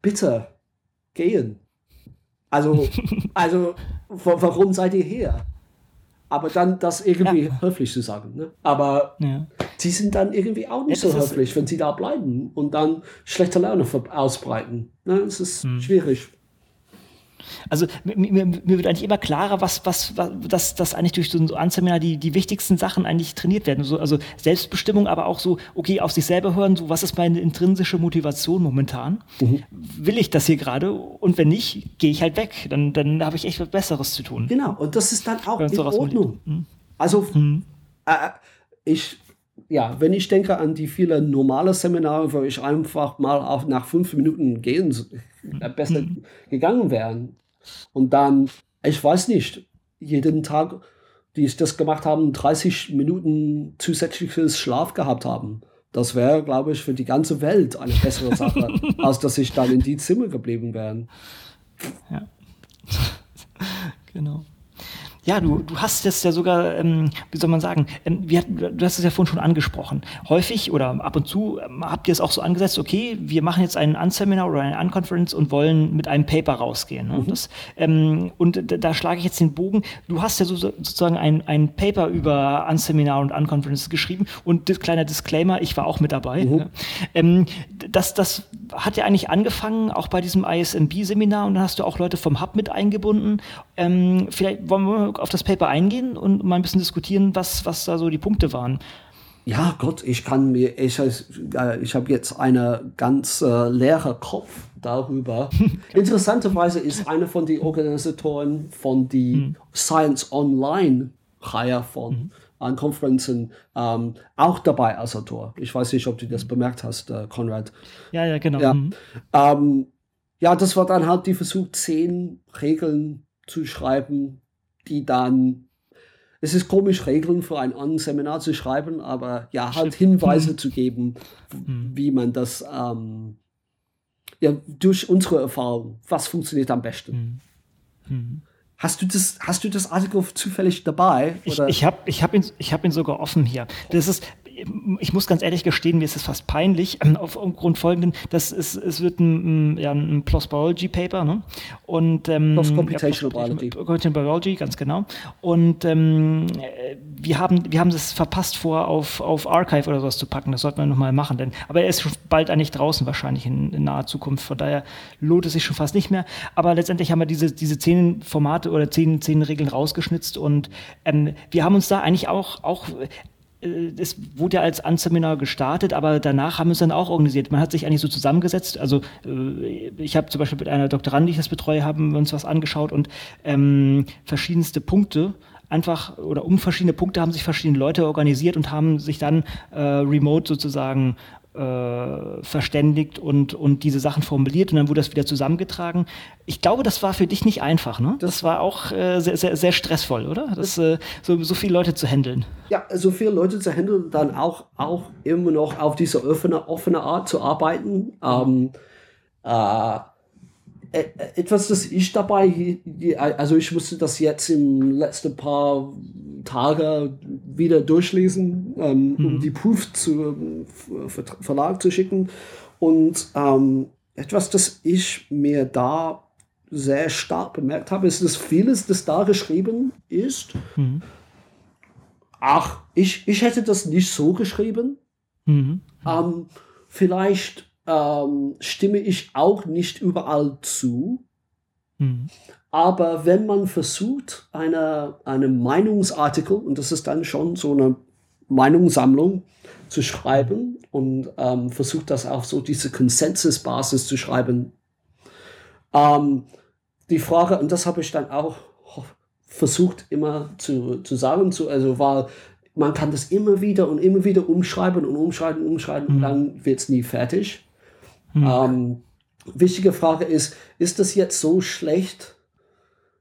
bitte gehen. Also, also warum seid ihr hier? Aber dann das irgendwie ja. höflich zu sagen. Ne? Aber ja. die sind dann irgendwie auch nicht ja, so höflich, wenn sie da bleiben und dann schlechte Laune ausbreiten. Ne? Das ist hm. schwierig. Also mir, mir, mir, wird eigentlich immer klarer, was, was, was dass, dass eigentlich durch so ein Anseminar die, die wichtigsten Sachen eigentlich trainiert werden. So, also Selbstbestimmung, aber auch so, okay, auf sich selber hören, so was ist meine intrinsische Motivation momentan? Mhm. Will ich das hier gerade? Und wenn nicht, gehe ich halt weg. Dann, dann habe ich echt was Besseres zu tun. Genau, und das ist dann auch in Ordnung. Mhm. Also mhm. Äh, ich ja, wenn ich denke an die vielen normale Seminare, wo ich einfach mal nach fünf Minuten gehen, besser mhm. gegangen wäre. Und dann, ich weiß nicht, jeden Tag, die ich das gemacht haben, 30 Minuten zusätzliches Schlaf gehabt haben. Das wäre, glaube ich, für die ganze Welt eine bessere Sache, als dass ich dann in die Zimmer geblieben wäre. Ja. genau. Ja, du, du hast es ja sogar, ähm, wie soll man sagen, ähm, wir, du hast es ja vorhin schon angesprochen. Häufig oder ab und zu ähm, habt ihr es auch so angesetzt, okay, wir machen jetzt einen Unseminar oder eine Unconference und wollen mit einem Paper rausgehen. Ne? Mhm. Das, ähm, und da schlage ich jetzt den Bogen. Du hast ja so, sozusagen ein, ein Paper über Unseminar und Unconference geschrieben und das, kleiner Disclaimer, ich war auch mit dabei. Mhm. Ne? Ähm, das, das hat ja eigentlich angefangen, auch bei diesem ISMB-Seminar und dann hast du auch Leute vom Hub mit eingebunden. Ähm, vielleicht wollen wir auf das Paper eingehen und mal ein bisschen diskutieren, was, was da so die Punkte waren. Ja, Gott, ich kann mir, ich, äh, ich habe jetzt einen ganz äh, leeren Kopf darüber. Interessanterweise ist einer von den Organisatoren von die hm. Science Online Reihe von hm. an Konferenzen ähm, auch dabei als Autor. Ich weiß nicht, ob du das bemerkt hast, äh, Konrad. Ja, ja, genau. Ja. Mhm. Ähm, ja, das war dann halt die Versuch, zehn Regeln zu schreiben, die dann es ist komisch, Regeln für ein Seminar zu schreiben, aber ja, halt Hinweise zu geben, hm. wie man das ähm, ja, durch unsere Erfahrung, was funktioniert am besten. Hm. Hm. Hast du das, hast du das Artikel zufällig dabei? Oder? Ich, ich habe ich hab ihn, hab ihn sogar offen hier. Das ist, ich muss ganz ehrlich gestehen, mir ist es fast peinlich, ähm, aufgrund folgenden, dass es, es wird ein, ja, ein PLOS Biology Paper, ne? Und, ähm, PLOS Computational ja, Biology. Computational Biology, ganz genau. Und ähm, wir, haben, wir haben das verpasst vor, auf, auf Archive oder sowas zu packen. Das sollten wir nochmal machen. Denn, aber er ist schon bald eigentlich draußen, wahrscheinlich in, in naher Zukunft. Von daher lohnt es sich schon fast nicht mehr. Aber letztendlich haben wir diese, diese zehn Formate oder zehn, zehn Regeln rausgeschnitzt und ähm, wir haben uns da eigentlich auch, auch es äh, wurde ja als Anseminar gestartet, aber danach haben wir es dann auch organisiert. Man hat sich eigentlich so zusammengesetzt. Also äh, ich habe zum Beispiel mit einer Doktorandin, die ich das betreue, haben wir uns was angeschaut und ähm, verschiedenste Punkte einfach oder um verschiedene Punkte haben sich verschiedene Leute organisiert und haben sich dann äh, remote sozusagen äh, verständigt und, und diese Sachen formuliert und dann wurde das wieder zusammengetragen. Ich glaube, das war für dich nicht einfach, ne? Das, das war auch äh, sehr, sehr, sehr stressvoll, oder? Das, äh, so, so viele Leute zu handeln. Ja, so viele Leute zu handeln, dann auch, auch immer noch auf diese offene, offene Art zu arbeiten. Ähm, äh, etwas, das ich dabei, also ich musste das jetzt im letzten paar Tage wieder durchlesen, ähm, mhm. um die Proof zu Ver Verlag zu schicken. Und ähm, etwas, das ich mir da sehr stark bemerkt habe, ist, dass vieles, das da geschrieben ist, mhm. ach, ich, ich hätte das nicht so geschrieben. Mhm. Ähm, vielleicht ähm, stimme ich auch nicht überall zu. Mhm. Aber wenn man versucht, eine, eine Meinungsartikel, und das ist dann schon so eine Meinungssammlung, zu schreiben und ähm, versucht das auf so diese Konsensusbasis zu schreiben. Ähm, die Frage, und das habe ich dann auch versucht immer zu, zu sagen, zu, also weil man kann das immer wieder und immer wieder umschreiben und umschreiben, umschreiben mhm. und dann wird es nie fertig. Mhm. Ähm, wichtige Frage ist, ist das jetzt so schlecht,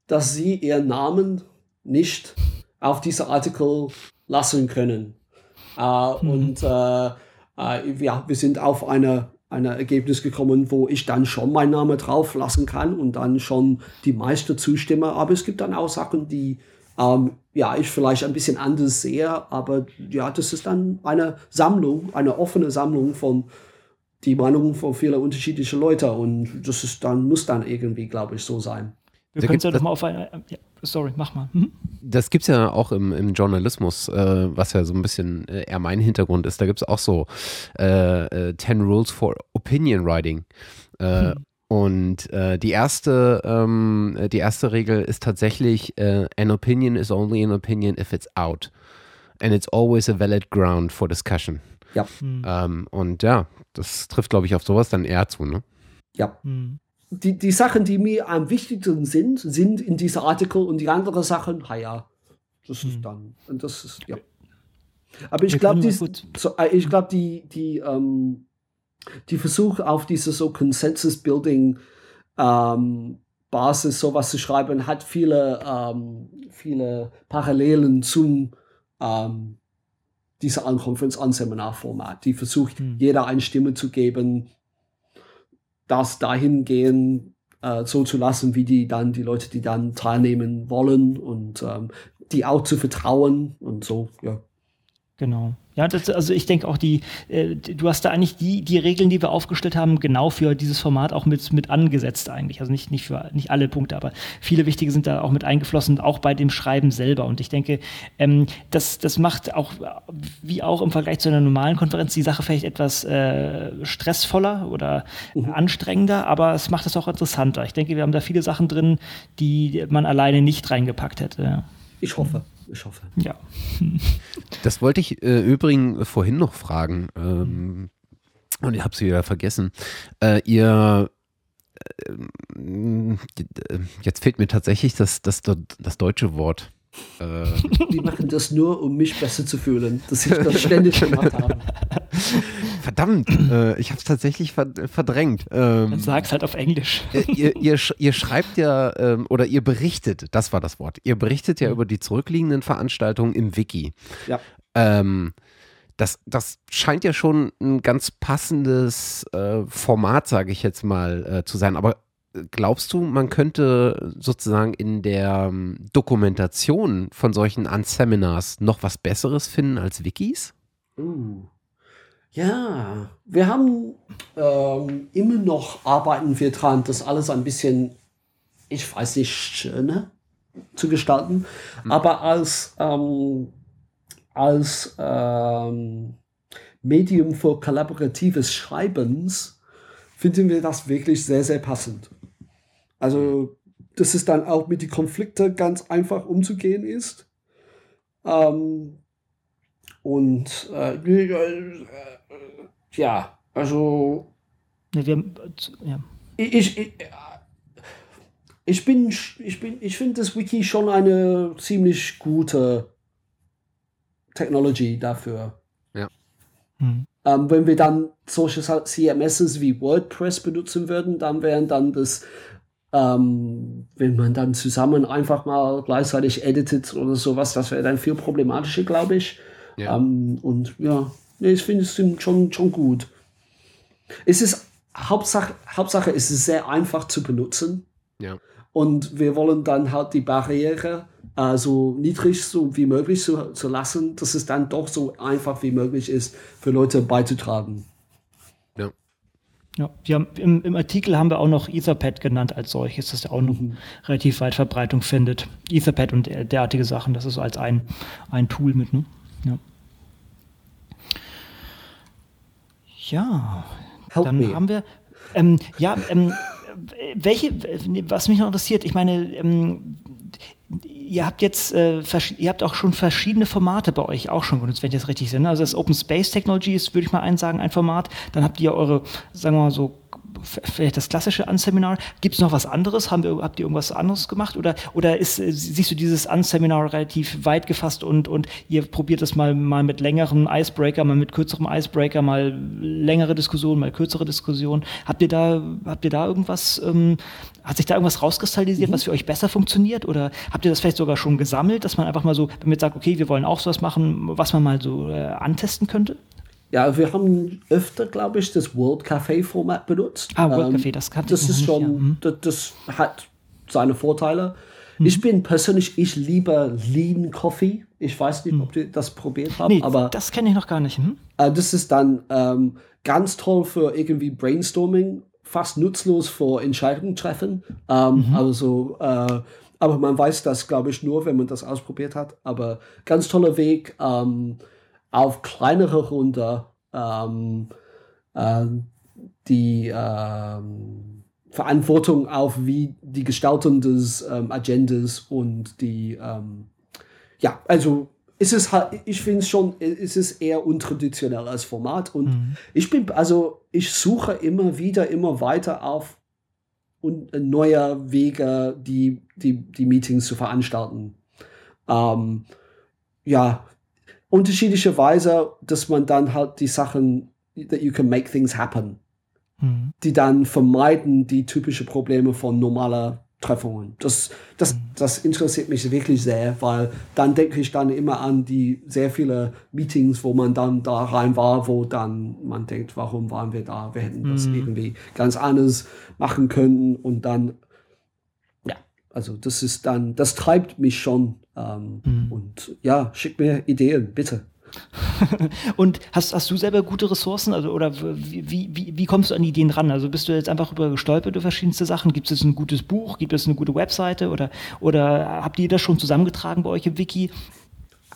dass Sie Ihren Namen nicht auf diese Artikel lassen können? Äh, mhm. Und äh, äh, ja, wir sind auf eine ein Ergebnis gekommen, wo ich dann schon meinen Namen drauf lassen kann und dann schon die meiste zustimme. Aber es gibt dann auch Sachen, die ähm, ja, ich vielleicht ein bisschen anders sehe, aber ja, das ist dann eine Sammlung, eine offene Sammlung von die Meinungen von vielen unterschiedlichen Leuten und das ist dann, muss dann irgendwie, glaube ich, so sein. Wir können es ja doch mal auf eine. Ja, sorry, mach mal. Mhm. Das gibt es ja auch im, im Journalismus, äh, was ja so ein bisschen äh, eher mein Hintergrund ist. Da gibt es auch so äh, 10 äh, Rules for Opinion Writing. Äh, mhm. Und äh, die erste, ähm, die erste Regel ist tatsächlich: An opinion is only an opinion if it's out. And it's always a valid ground for discussion. Ja. Mhm. Ähm, und ja, das trifft, glaube ich, auf sowas dann eher zu, ne? Ja. Mhm die, die Sachen, die mir am wichtigsten sind, sind in dieser Artikel und die anderen Sachen, ja, das ist hm. dann. Und das ist, ja. Aber ich glaube, so, äh, ich glaube, die, die, ähm, die Versuche auf diese so Consensus-Building ähm, Basis sowas zu schreiben, hat viele, ähm, viele Parallelen zum ähm, dieser Unconference on Seminar Format. Die versucht, hm. jeder eine Stimme zu geben, das dahin gehen, äh, so zu lassen, wie die dann, die Leute, die dann teilnehmen wollen und ähm, die auch zu vertrauen und so, ja. Genau. Ja, das, also ich denke auch, die, äh, du hast da eigentlich die, die Regeln, die wir aufgestellt haben, genau für dieses Format auch mit, mit angesetzt eigentlich. Also nicht, nicht für nicht alle Punkte, aber viele wichtige sind da auch mit eingeflossen, auch bei dem Schreiben selber. Und ich denke, ähm, das, das macht auch, wie auch im Vergleich zu einer normalen Konferenz, die Sache vielleicht etwas äh, stressvoller oder mhm. anstrengender, aber es macht es auch interessanter. Ich denke, wir haben da viele Sachen drin, die man alleine nicht reingepackt hätte. Ich hoffe. Ich hoffe. Ja. Das wollte ich äh, übrigens vorhin noch fragen. Ähm, und ich habe sie wieder vergessen. Äh, ihr äh, jetzt fehlt mir tatsächlich das, das, das deutsche Wort. Äh. Die machen das nur, um mich besser zu fühlen, dass ich das ständig gemacht habe. Verdammt, äh, ich habe es tatsächlich verdrängt. Ähm, Dann sag's halt auf Englisch. ihr, ihr, ihr, schreibt ja, ähm, oder ihr berichtet, das war das Wort, ihr berichtet ja mhm. über die zurückliegenden Veranstaltungen im Wiki. Ja. Ähm, das, das scheint ja schon ein ganz passendes äh, Format, sage ich jetzt mal, äh, zu sein. Aber glaubst du, man könnte sozusagen in der ähm, Dokumentation von solchen Unseminars noch was Besseres finden als Wikis? Uh. Ja, wir haben ähm, immer noch arbeiten wir dran, das alles ein bisschen, ich weiß nicht, schöner zu gestalten. Mhm. Aber als, ähm, als ähm, Medium für kollaboratives Schreibens finden wir das wirklich sehr, sehr passend. Also, dass es dann auch mit den Konflikten ganz einfach umzugehen ist. Ähm, und äh, äh, ja, also. Ja, wir, ja. Ich, ich, ich bin, ich bin, ich finde das Wiki schon eine ziemlich gute Technology dafür. Ja. Hm. Ähm, wenn wir dann solche CMSs wie WordPress benutzen würden, dann wären dann das ähm, wenn man dann zusammen einfach mal gleichzeitig editet oder sowas, das wäre dann viel problematischer, glaube ich. Ja. Ähm, und ja, nee, ich finde es schon, schon gut. Es ist Hauptsache, Hauptsache, es ist sehr einfach zu benutzen. Ja. Und wir wollen dann halt die Barriere äh, so niedrig so wie möglich zu, zu lassen, dass es dann doch so einfach wie möglich ist, für Leute beizutragen. Ja, wir haben, im, im, Artikel haben wir auch noch Etherpad genannt als solches, das ja auch noch mhm. relativ weit Verbreitung findet. Etherpad und derartige Sachen, das ist so als ein, ein Tool mit, ne? Ja. Ja, dann me. haben wir, ähm, ja, ähm, welche, was mich noch interessiert, ich meine, ähm, ihr habt jetzt, äh, ihr habt auch schon verschiedene Formate bei euch auch schon benutzt, wenn ich das richtig sehe. Also das Open Space Technology ist, würde ich mal einen sagen, ein Format. Dann habt ihr eure, sagen wir mal so, vielleicht das klassische Unseminar. Gibt es noch was anderes? Haben wir, habt ihr irgendwas anderes gemacht? Oder, oder ist, äh, siehst du dieses Unseminar relativ weit gefasst und, und ihr probiert es mal, mal mit längerem Icebreaker, mal mit kürzerem Icebreaker, mal längere Diskussionen, mal kürzere Diskussionen? Habt ihr da, habt ihr da irgendwas, ähm, hat sich da irgendwas rauskristallisiert, mhm. was für euch besser funktioniert? Oder habt ihr das vielleicht sogar schon gesammelt, dass man einfach mal so, wenn man sagt, okay, wir wollen auch sowas machen, was man mal so äh, antesten könnte? Ja, wir haben öfter, glaube ich, das World Café Format benutzt. Ah, World ähm, Café, das kann Das ist schon, ja. Mhm. das, das, hat seine Vorteile. Mhm. Ich bin persönlich, ich liebe Lean Coffee. Ich weiß nicht, mhm. ob ihr das probiert habt, nee, aber. Das kenne ich noch gar nicht. Mhm. Äh, das ist dann ähm, ganz toll für irgendwie Brainstorming, fast nutzlos für Entscheidungen treffen. Ähm, mhm. Also, äh, aber man weiß das, glaube ich, nur, wenn man das ausprobiert hat. Aber ganz toller Weg. Ähm, auf kleinere Runde ähm, äh, die ähm, Verantwortung auf wie die Gestaltung des ähm, Agendas und die ähm, ja also ist es halt ich finde es schon ist es eher untraditionell als Format und mhm. ich bin also ich suche immer wieder immer weiter auf und äh, neue Wege die die die Meetings zu veranstalten ähm, ja unterschiedliche Weise, dass man dann halt die Sachen, that you can make things happen, mhm. die dann vermeiden die typischen Probleme von normaler Treffungen. Das, das, mhm. das interessiert mich wirklich sehr, weil dann denke ich dann immer an die sehr viele Meetings, wo man dann da rein war, wo dann man denkt, warum waren wir da? Wir hätten das mhm. irgendwie ganz anders machen können und dann, ja, also das ist dann, das treibt mich schon ähm, mhm. Und ja, schick mir Ideen, bitte. und hast, hast du selber gute Ressourcen? Also, oder wie, wie, wie kommst du an Ideen ran? Also bist du jetzt einfach über gestolpert über verschiedenste Sachen? Gibt es ein gutes Buch? Gibt es eine gute Webseite? Oder, oder habt ihr das schon zusammengetragen bei euch im Wiki?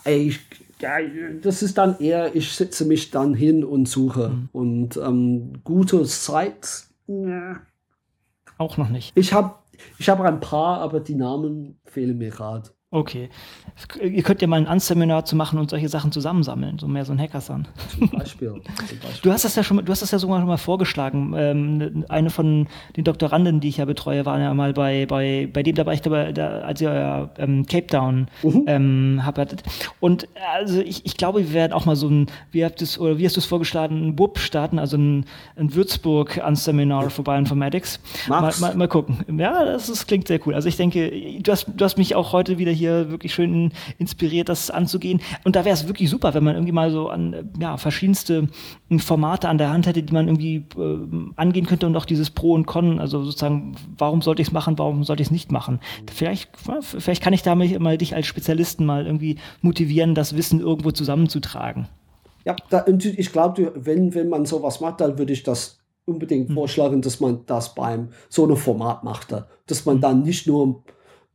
Ich, ja, das ist dann eher, ich setze mich dann hin und suche. Mhm. Und ähm, gute Sites. Ja. Auch noch nicht. Ich habe ich hab ein paar, aber die Namen fehlen mir gerade. Okay. Ihr könnt ja mal ein Unseminar zu machen und solche Sachen zusammensammeln, so mehr so ein Hackathon. Zum Beispiel. Zum Beispiel. Du hast das ja schon, du hast das ja sogar schon mal vorgeschlagen. Ähm, eine von den Doktoranden, die ich ja betreue, war ja mal bei, bei, bei dem, da war ich dabei, da, als ihr euer ähm, Cape Town mhm. ähm, habt. Und also ich, ich glaube, wir werden auch mal so ein, wie habt es, oder wie hast du es vorgeschlagen, ein WUP starten, also ein, ein Würzburg Unseminar für Bioinformatics. Mal, mal, mal, gucken. Ja, das, das klingt sehr cool. Also ich denke, du hast, du hast mich auch heute wieder hier hier wirklich schön inspiriert, das anzugehen. Und da wäre es wirklich super, wenn man irgendwie mal so an ja, verschiedenste Formate an der Hand hätte, die man irgendwie äh, angehen könnte und auch dieses Pro und Con, also sozusagen, warum sollte ich es machen, warum sollte ich es nicht machen? Vielleicht, vielleicht kann ich da mal dich als Spezialisten mal irgendwie motivieren, das Wissen irgendwo zusammenzutragen. Ja, da, ich glaube, wenn, wenn man sowas macht, dann würde ich das unbedingt hm. vorschlagen, dass man das beim so einem Format machte. Dass man hm. dann nicht nur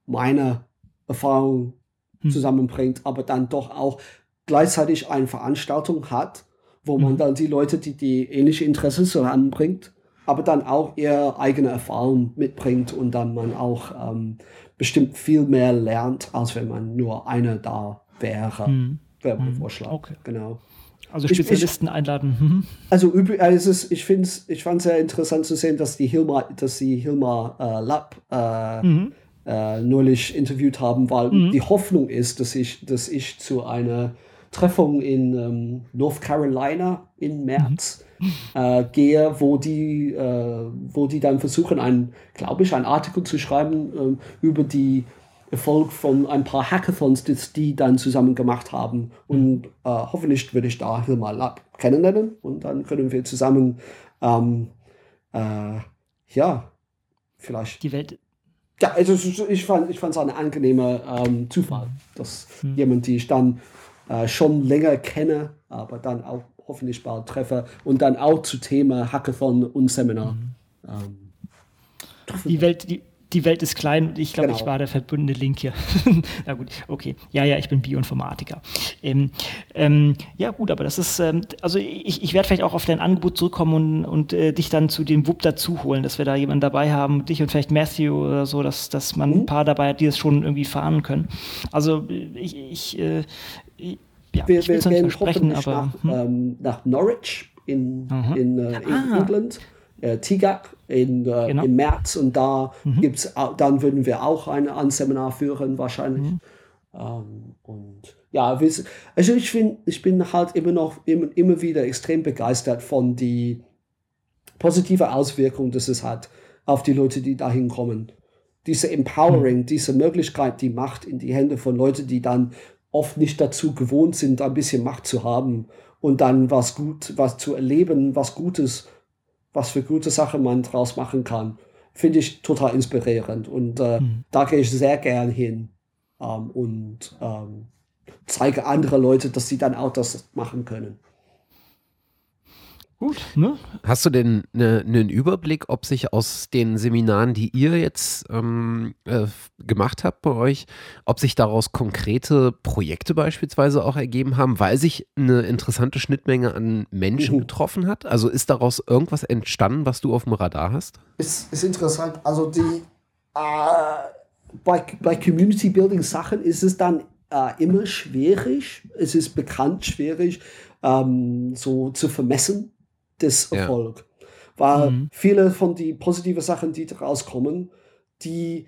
meine Erfahrung hm. zusammenbringt, aber dann doch auch gleichzeitig eine Veranstaltung hat, wo man hm. dann die Leute, die die ähnliche Interessen zusammenbringt, aber dann auch ihre eigene Erfahrung mitbringt und dann man auch ähm, bestimmt viel mehr lernt, als wenn man nur eine da wäre. Hm. Wäre mein hm. Vorschlag. Okay. Genau. Also Spezialisten ich, ich, einladen. Mhm. Also, also ist, ich finde ich fand es sehr interessant zu sehen, dass die Hilma, dass die Hilma äh, Lab äh, mhm äh, neulich interviewt haben, weil mhm. die Hoffnung ist, dass ich, dass ich zu einer Treffung in ähm, North Carolina im März mhm. äh, gehe, wo die, äh, wo die dann versuchen, ein, glaube ich, einen Artikel zu schreiben äh, über die Erfolg von ein paar Hackathons, die die dann zusammen gemacht haben. Und äh, hoffentlich würde ich da hier mal ab kennenlernen und dann können wir zusammen, ähm, äh, ja, vielleicht. Die Welt, ja, also ich fand ich es ein angenehmer ähm, Zufall, dass mhm. jemand, die ich dann äh, schon länger kenne, aber dann auch hoffentlich bald treffe und dann auch zu Thema Hackathon und Seminar. Mhm. Ähm, die Welt, die, die Welt ist klein und ich glaube, genau. ich war der verbundene Link hier. Na gut, okay. Ja, ja, ich bin Bioinformatiker. Ähm, ähm, ja, gut, aber das ist, ähm, also ich, ich werde vielleicht auch auf dein Angebot zurückkommen und, und äh, dich dann zu dem WUP dazu holen, dass wir da jemanden dabei haben, dich und vielleicht Matthew oder so, dass, dass man mhm. ein paar dabei hat, die das schon irgendwie fahren können. Also ich, ich, äh, ich ja, wir, ich will es nicht versprechen, aber. Nach, hm? ähm, nach Norwich in, in, äh, in ah. England äh, TIGAC in, äh, genau. im März und da mhm. gibt's, dann würden wir auch ein, ein Seminar führen wahrscheinlich. Mhm. Ähm, und ja, also ich, find, ich bin halt immer noch immer, immer wieder extrem begeistert von die positive Auswirkung, dass es hat auf die Leute, die dahin kommen. Diese Empowering, mhm. diese Möglichkeit, die Macht in die Hände von Leuten, die dann oft nicht dazu gewohnt sind, ein bisschen Macht zu haben und dann was gut, was zu erleben, was Gutes, was für gute Sachen man draus machen kann, finde ich total inspirierend. Und äh, mhm. da gehe ich sehr gern hin ähm, und ähm, zeige andere Leute, dass sie dann auch das machen können. Gut, ne? Hast du denn einen ne, Überblick, ob sich aus den Seminaren, die ihr jetzt ähm, äh, gemacht habt bei euch, ob sich daraus konkrete Projekte beispielsweise auch ergeben haben, weil sich eine interessante Schnittmenge an Menschen mhm. getroffen hat? Also ist daraus irgendwas entstanden, was du auf dem Radar hast? Ist, ist interessant. Also die äh, bei, bei Community Building Sachen ist es dann äh, immer schwierig, es ist bekannt schwierig, ähm, so zu vermessen des Erfolgs. Ja. Weil mhm. viele von den positiven Sachen, die rauskommen, die,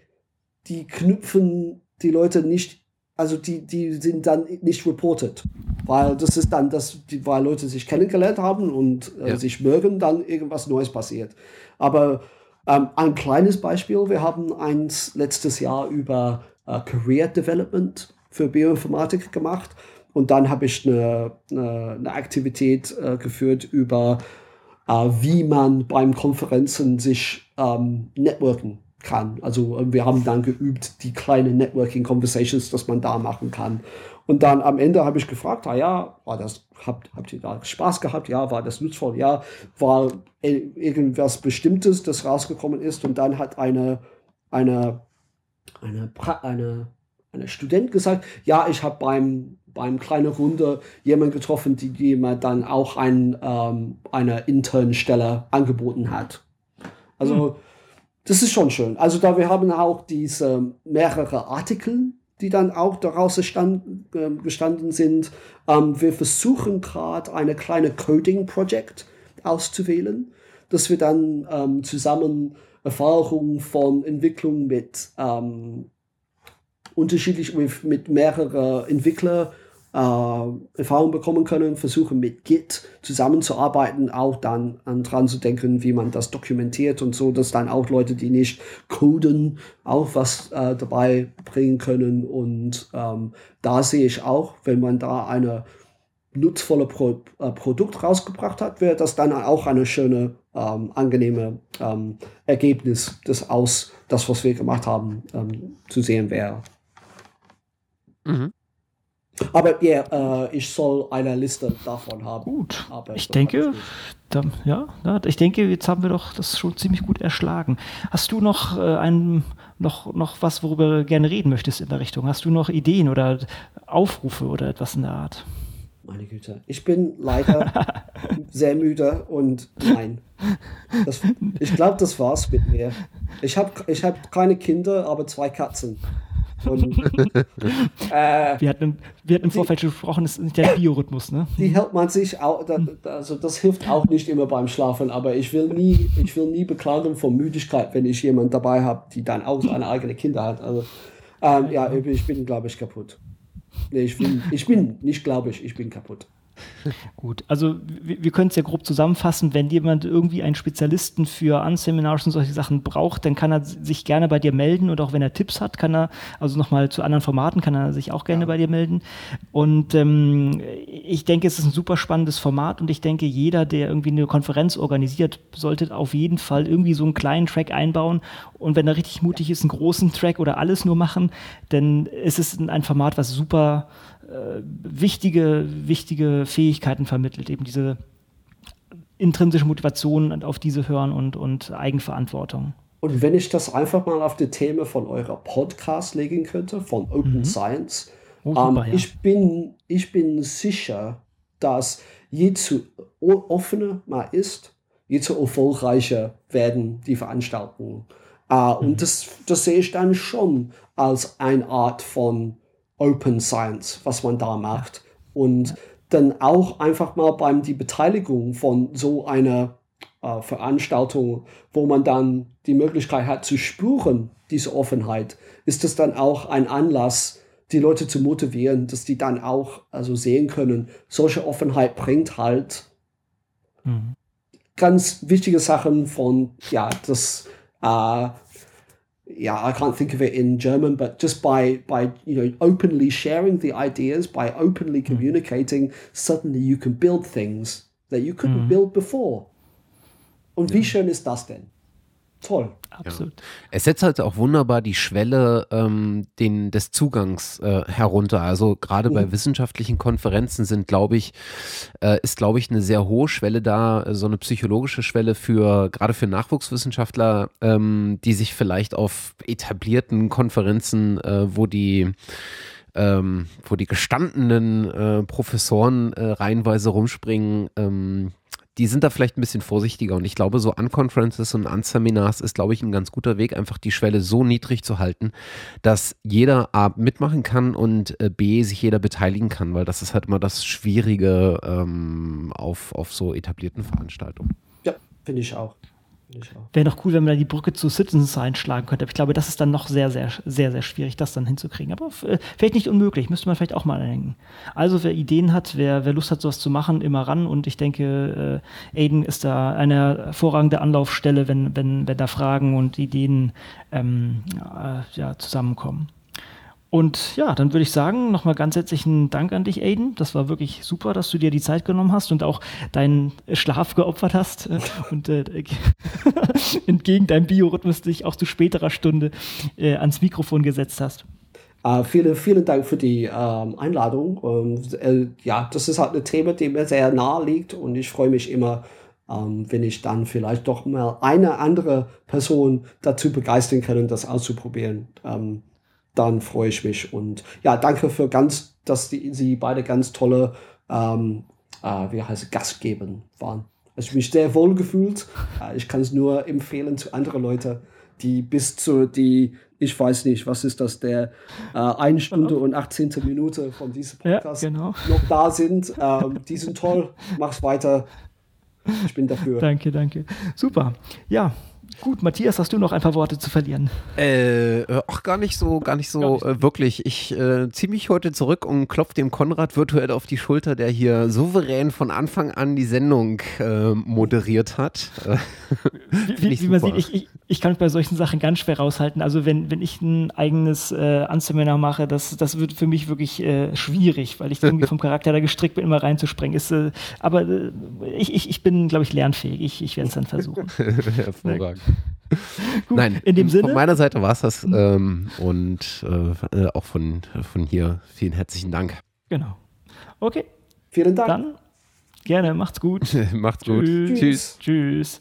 die knüpfen die Leute nicht, also die, die sind dann nicht reported. Weil das ist dann, das, die, weil Leute sich kennengelernt haben und äh, ja. sich mögen, dann irgendwas Neues passiert. Aber ähm, ein kleines Beispiel, wir haben eins letztes Jahr über äh, Career Development für Bioinformatik gemacht. Und dann habe ich eine, eine, eine Aktivität äh, geführt über wie man beim Konferenzen sich ähm, networken kann. Also äh, wir haben dann geübt, die kleinen Networking Conversations, dass man da machen kann. Und dann am Ende habe ich gefragt, ah ja, war das, habt, habt ihr da Spaß gehabt? Ja, war das nutzvoll? Ja, war irgendwas Bestimmtes, das rausgekommen ist? Und dann hat eine, eine, eine, eine, eine Student gesagt, ja, ich habe beim beim kleinen Runde jemand getroffen, die jemand dann auch ein, ähm, eine internen Stelle angeboten hat. Also mhm. das ist schon schön. Also da wir haben auch diese mehrere Artikel, die dann auch daraus gestanden, äh, gestanden sind. Ähm, wir versuchen gerade eine kleine Coding-Projekt auszuwählen, dass wir dann ähm, zusammen Erfahrungen von Entwicklung mit ähm, unterschiedlich mit, mit mehreren Entwicklern Erfahrung bekommen können, versuchen mit Git zusammenzuarbeiten, auch dann an dran zu denken, wie man das dokumentiert und so, dass dann auch Leute, die nicht coden, auch was äh, dabei bringen können. Und ähm, da sehe ich auch, wenn man da eine nutzvolle Pro äh, Produkt rausgebracht hat, wäre das dann auch eine schöne, ähm, angenehme ähm, Ergebnis, das aus das, was wir gemacht haben, ähm, zu sehen wäre. Mhm. Aber ja, yeah, äh, ich soll eine Liste davon haben. Gut. Aber ich denke, da, ja, ich denke, jetzt haben wir doch das schon ziemlich gut erschlagen. Hast du noch äh, ein, noch, noch was, worüber du gerne reden möchtest in der Richtung? Hast du noch Ideen oder Aufrufe oder etwas in der Art? Meine Güte, ich bin leider sehr müde und nein. Das, ich glaube, das war's mit mir. Ich habe ich hab keine Kinder, aber zwei Katzen. Und, äh, wir, hatten, wir hatten im Vorfeld schon gesprochen, das ist nicht der Biorhythmus, ne? Die hält man sich auch, also das hilft auch nicht immer beim Schlafen, aber ich will nie, ich will nie beklagen vor Müdigkeit, wenn ich jemanden dabei habe, die dann auch seine eigene Kinder hat. Also ähm, ja, ich bin, glaube ich, kaputt. Nee, ich bin, ich bin nicht, glaube ich, ich bin kaputt. Gut, also wir, wir können es ja grob zusammenfassen. Wenn jemand irgendwie einen Spezialisten für Unseminars und solche Sachen braucht, dann kann er sich gerne bei dir melden und auch wenn er Tipps hat, kann er, also nochmal zu anderen Formaten, kann er sich auch gerne ja. bei dir melden. Und ähm, ich denke, es ist ein super spannendes Format und ich denke, jeder, der irgendwie eine Konferenz organisiert, sollte auf jeden Fall irgendwie so einen kleinen Track einbauen und wenn er richtig mutig ist, einen großen Track oder alles nur machen, denn es ist ein Format, was super wichtige, wichtige Fähigkeiten vermittelt, eben diese intrinsische Motivation auf diese hören und, und Eigenverantwortung. Und wenn ich das einfach mal auf die Themen von eurer Podcast legen könnte, von Open mhm. Science, oh, super, ähm, ja. ich, bin, ich bin sicher, dass je zu offener man ist, je zu erfolgreicher werden die Veranstaltungen. Äh, mhm. Und das, das sehe ich dann schon als eine Art von Open Science, was man da macht. Und dann auch einfach mal beim die Beteiligung von so einer äh, Veranstaltung, wo man dann die Möglichkeit hat zu spüren, diese Offenheit, ist das dann auch ein Anlass, die Leute zu motivieren, dass die dann auch also sehen können, solche Offenheit bringt halt mhm. ganz wichtige Sachen von, ja, das, uh, yeah, I can't think of it in German, but just by by you know openly sharing the ideas, by openly mhm. communicating, suddenly you can build things that you couldn't mhm. build before. Und wie schön ist das denn? Toll. Absolut. Ja. Es setzt halt auch wunderbar die Schwelle ähm, den, des Zugangs äh, herunter. Also gerade mhm. bei wissenschaftlichen Konferenzen sind, glaube ich, äh, ist, glaube ich, eine sehr hohe Schwelle da, so eine psychologische Schwelle für gerade für Nachwuchswissenschaftler, ähm, die sich vielleicht auf etablierten Konferenzen, äh, wo die ähm, wo die gestandenen äh, Professoren äh, reihenweise rumspringen, ähm, die sind da vielleicht ein bisschen vorsichtiger und ich glaube, so Unconferences und Unseminars ist, glaube ich, ein ganz guter Weg, einfach die Schwelle so niedrig zu halten, dass jeder A mitmachen kann und äh, B sich jeder beteiligen kann, weil das ist halt immer das Schwierige ähm, auf, auf so etablierten Veranstaltungen. Ja, finde ich auch. Wäre doch cool, wenn man da die Brücke zu Citizens einschlagen könnte. Aber ich glaube, das ist dann noch sehr, sehr, sehr, sehr schwierig, das dann hinzukriegen. Aber äh, vielleicht nicht unmöglich, müsste man vielleicht auch mal denken. Also, wer Ideen hat, wer, wer Lust hat, sowas zu machen, immer ran. Und ich denke, äh, Aiden ist da eine hervorragende Anlaufstelle, wenn, wenn, wenn da Fragen und Ideen ähm, äh, ja, zusammenkommen. Und ja, dann würde ich sagen, nochmal ganz herzlichen Dank an dich, Aiden. Das war wirklich super, dass du dir die Zeit genommen hast und auch deinen Schlaf geopfert hast äh, und äh, entgegen deinem Biorhythmus dich auch zu späterer Stunde äh, ans Mikrofon gesetzt hast. Uh, vielen, vielen Dank für die ähm, Einladung. Und, äh, ja, das ist halt ein Thema, dem mir sehr nahe liegt und ich freue mich immer, ähm, wenn ich dann vielleicht doch mal eine andere Person dazu begeistern kann, das auszuprobieren. Ähm, dann freue ich mich. Und ja, danke für ganz, dass die, Sie beide ganz tolle, ähm, äh, wie heißt es, Gastgeber waren. Also ich mich sehr wohl gefühlt. Äh, ich kann es nur empfehlen zu anderen Leuten, die bis zu die, ich weiß nicht, was ist das, der äh, 1 Stunde und 18. Minute von diesem Podcast ja, genau. noch da sind. Ähm, die sind toll. Mach's weiter. Ich bin dafür. Danke, danke. Super. Ja, Gut, Matthias, hast du noch ein paar Worte zu verlieren? Äh, ach, gar nicht so, gar nicht so äh, wirklich. Ich äh, ziehe mich heute zurück und klopfe dem Konrad virtuell auf die Schulter, der hier souverän von Anfang an die Sendung äh, moderiert hat. wie, wie, wie man sieht, ich, ich, ich, kann mich bei solchen Sachen ganz schwer raushalten. Also wenn, wenn ich ein eigenes äh, Anseminar mache, das, das wird für mich wirklich äh, schwierig, weil ich irgendwie vom Charakter da gestrickt bin, immer reinzuspringen. Ist, äh, aber äh, ich, ich, ich bin, glaube ich, lernfähig. Ich, ich werde es dann versuchen. Hervorragend. Gut, Nein, in dem Sinne. Von meiner Seite war es das ähm, und äh, auch von, von hier vielen herzlichen Dank. Genau. Okay. Vielen Dank. Dann gerne, macht's gut. macht's gut. Tschüss. Tschüss. Tschüss.